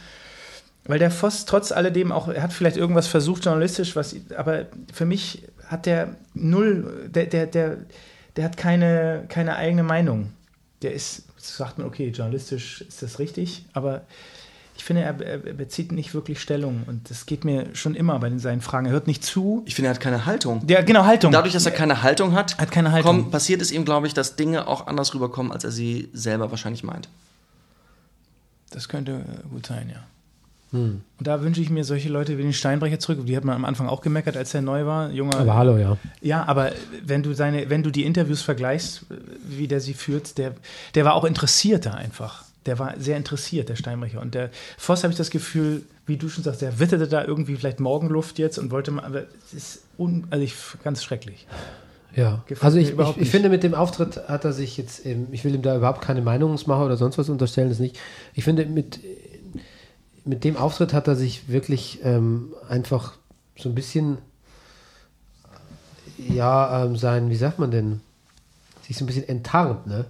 Weil der Voss trotz alledem auch, er hat vielleicht irgendwas versucht journalistisch, was, aber für mich hat der null, der, der, der, der hat keine, keine eigene Meinung. Der ist, sagt man, okay, journalistisch ist das richtig, aber ich finde, er, er bezieht nicht wirklich Stellung und das geht mir schon immer bei den- seinen Fragen. Er hört nicht zu. Ich finde, er hat keine Haltung. Der, genau, Haltung. Dadurch, dass er keine Haltung hat, Hat keine Haltung. Kommt, passiert es ihm, glaube ich, dass Dinge auch anders rüberkommen, als er sie selber wahrscheinlich meint. Das könnte gut sein, ja. Und da wünsche ich mir solche Leute wie den Steinbrecher zurück. Die hat man am Anfang auch gemeckert, als er neu war. Junger, Aber hallo, ja. Ja, aber wenn du seine, wenn du die Interviews vergleichst, wie der sie führt, der, der war auch interessierter einfach. Der war sehr interessiert, der Steinbrecher. Und der Voss habe ich das Gefühl, wie du schon sagst, der witterte da irgendwie vielleicht Morgenluft jetzt und wollte mal, aber es ist un, also ich, ganz schrecklich. Ja, Gefällt also ich, ich, ich finde, mit dem Auftritt hat er sich jetzt, eben, ich will ihm da überhaupt keine Meinungsmacher oder sonst was unterstellen, das nicht. Ich finde, mit, mit dem Auftritt hat er sich wirklich ähm, einfach so ein bisschen, ja, ähm, sein, wie sagt man denn, sich so ein bisschen enttarnt, ne?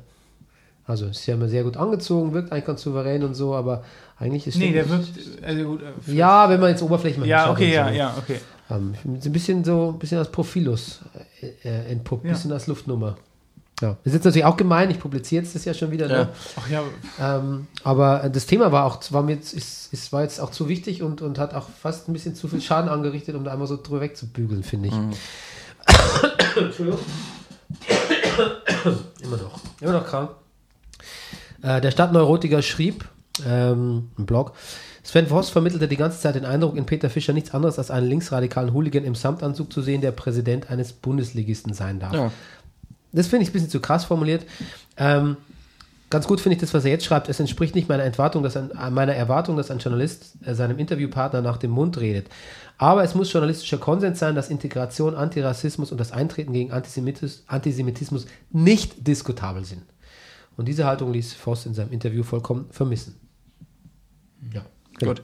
Also ist ja immer sehr gut angezogen, wirkt eigentlich ganz souverän und so, aber eigentlich ist Nee, der wirkt, also gut, äh, Ja, wenn man jetzt oberflächlich ja, okay, und ja, so. ja, okay. Ähm, ein bisschen so, ein bisschen als Profilus äh, äh, entpuppt, ein Ja. bisschen als Luftnummer. Ja. Das ist jetzt natürlich auch gemein, ich publiziere jetzt das ja schon wieder. Ne? Ach ja, Ähm, aber äh, das Thema war auch, war mir jetzt, ist, ist, war jetzt auch zu wichtig und, und hat auch fast ein bisschen zu viel Schaden angerichtet, um da einmal so drüber wegzubügeln, finde ich. Entschuldigung. immer noch. Immer noch krank. Äh, der Stadtneurotiker schrieb, ähm, im Blog, Sven Voss vermittelte die ganze Zeit den Eindruck, in Peter Fischer nichts anderes als einen linksradikalen Hooligan im Samtanzug zu sehen, der Präsident eines Bundesligisten sein darf. Ja. Das finde ich ein bisschen zu krass formuliert. Ähm, ganz gut finde ich das, was er jetzt schreibt. Es entspricht nicht meiner Erwartung, dass ein, meiner Erwartung, dass ein Journalist äh, seinem Interviewpartner nach dem Mund redet. Aber es muss journalistischer Konsens sein, dass Integration, Antirassismus und das Eintreten gegen Antisemitis, Antisemitismus nicht diskutabel sind. Und diese Haltung ließ Voss in seinem Interview vollkommen vermissen. Ja, genau. Gut.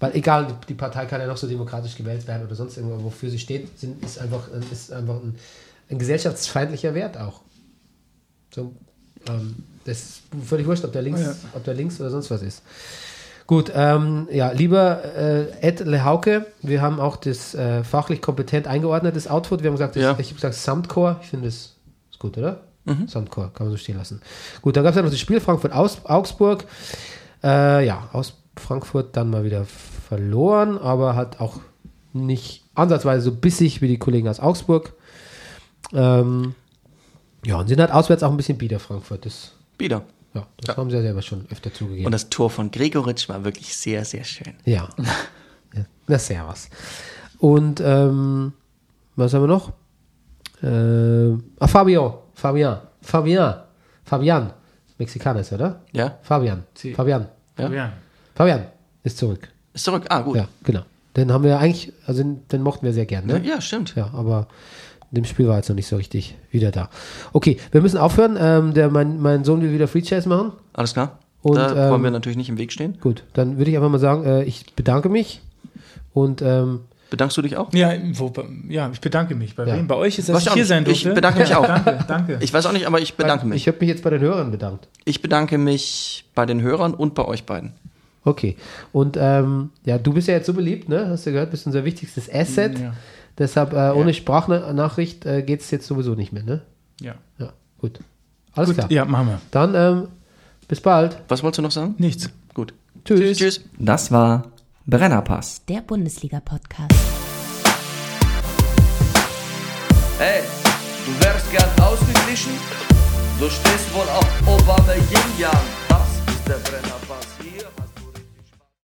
Weil egal, die- die Partei kann ja noch so demokratisch gewählt werden oder sonst irgendwo, wofür sie steht, sind, ist einfach, ist einfach ein, ein gesellschaftsfeindlicher Wert auch. So, ähm, das ist völlig wurscht, ob der links, Ja. ob der links oder sonst was ist. Gut, ähm, ja, lieber äh, Ed Lehauke, wir haben auch das äh, fachlich kompetent eingeordnetes Outfit. Wir haben gesagt, das, Ja. ich habe gesagt Samtcore. Ich finde, das ist gut, oder? Samtcore, kann man so stehen lassen. Gut, dann gab es ja noch das Spiel Frankfurt-Augsburg. Äh, ja, aus Frankfurt dann mal wieder verloren, aber hat auch nicht ansatzweise so bissig wie die Kollegen aus Augsburg. Ähm, ja, und sind halt auswärts auch ein bisschen bieder, Frankfurt. Das, Wieder. ja, das haben sie ja selber schon öfter zugegeben. Und das Tor von Gregoritsch war wirklich sehr, sehr schön. Ja. ja. Na, servus. Und ähm, was haben wir noch? Äh, ah, Fabian. Fabian. Fabian. Fabian. Mexikaner ist er, oder? Ja? Fabian. Sie- Fabian. Ja? Ja. Fabian ist zurück. Ist zurück. Ah, gut. Ja, genau. Den haben wir eigentlich, also den, den mochten wir sehr gern, ne? Ja, stimmt. Ja, aber dem Spiel war jetzt noch nicht so richtig wieder da. Okay, wir müssen aufhören. Ähm, der, mein, mein Sohn will wieder Free Chase machen. Alles klar. Und, da wollen ähm, wir natürlich nicht im Weg stehen. Gut, dann würde ich einfach mal sagen, äh, ich bedanke mich und ähm, Bedankst du dich auch? Ja, wo, ja, ich bedanke mich. Bei Ja. wem? Bei euch ist, ich auch hier nicht. sein Ich durfte. bedanke mich auch. danke, danke. Ich weiß auch nicht, aber ich bedanke mich. ich habe mich jetzt bei den Hörern bedankt. Ich bedanke mich bei den Hörern und bei euch beiden. Okay. Und ähm, ja, du bist ja jetzt so beliebt, ne? Hast du gehört, bist unser wichtigstes Asset. Ja. Deshalb äh, ohne Sprachnachricht äh, geht es jetzt sowieso nicht mehr, ne? ja. Ja, gut. Alles Gut, klar. ja, machen wir. Dann ähm, bis bald. Was wolltest du noch sagen? Nichts. Gut. Tschüss. Tschüss. Das war Brennerpass. Der Bundesliga-Podcast. Hey, du wärst gern ausgeglichen? Du stehst wohl auf Obama Yin Yang. Das ist der Brennerpass.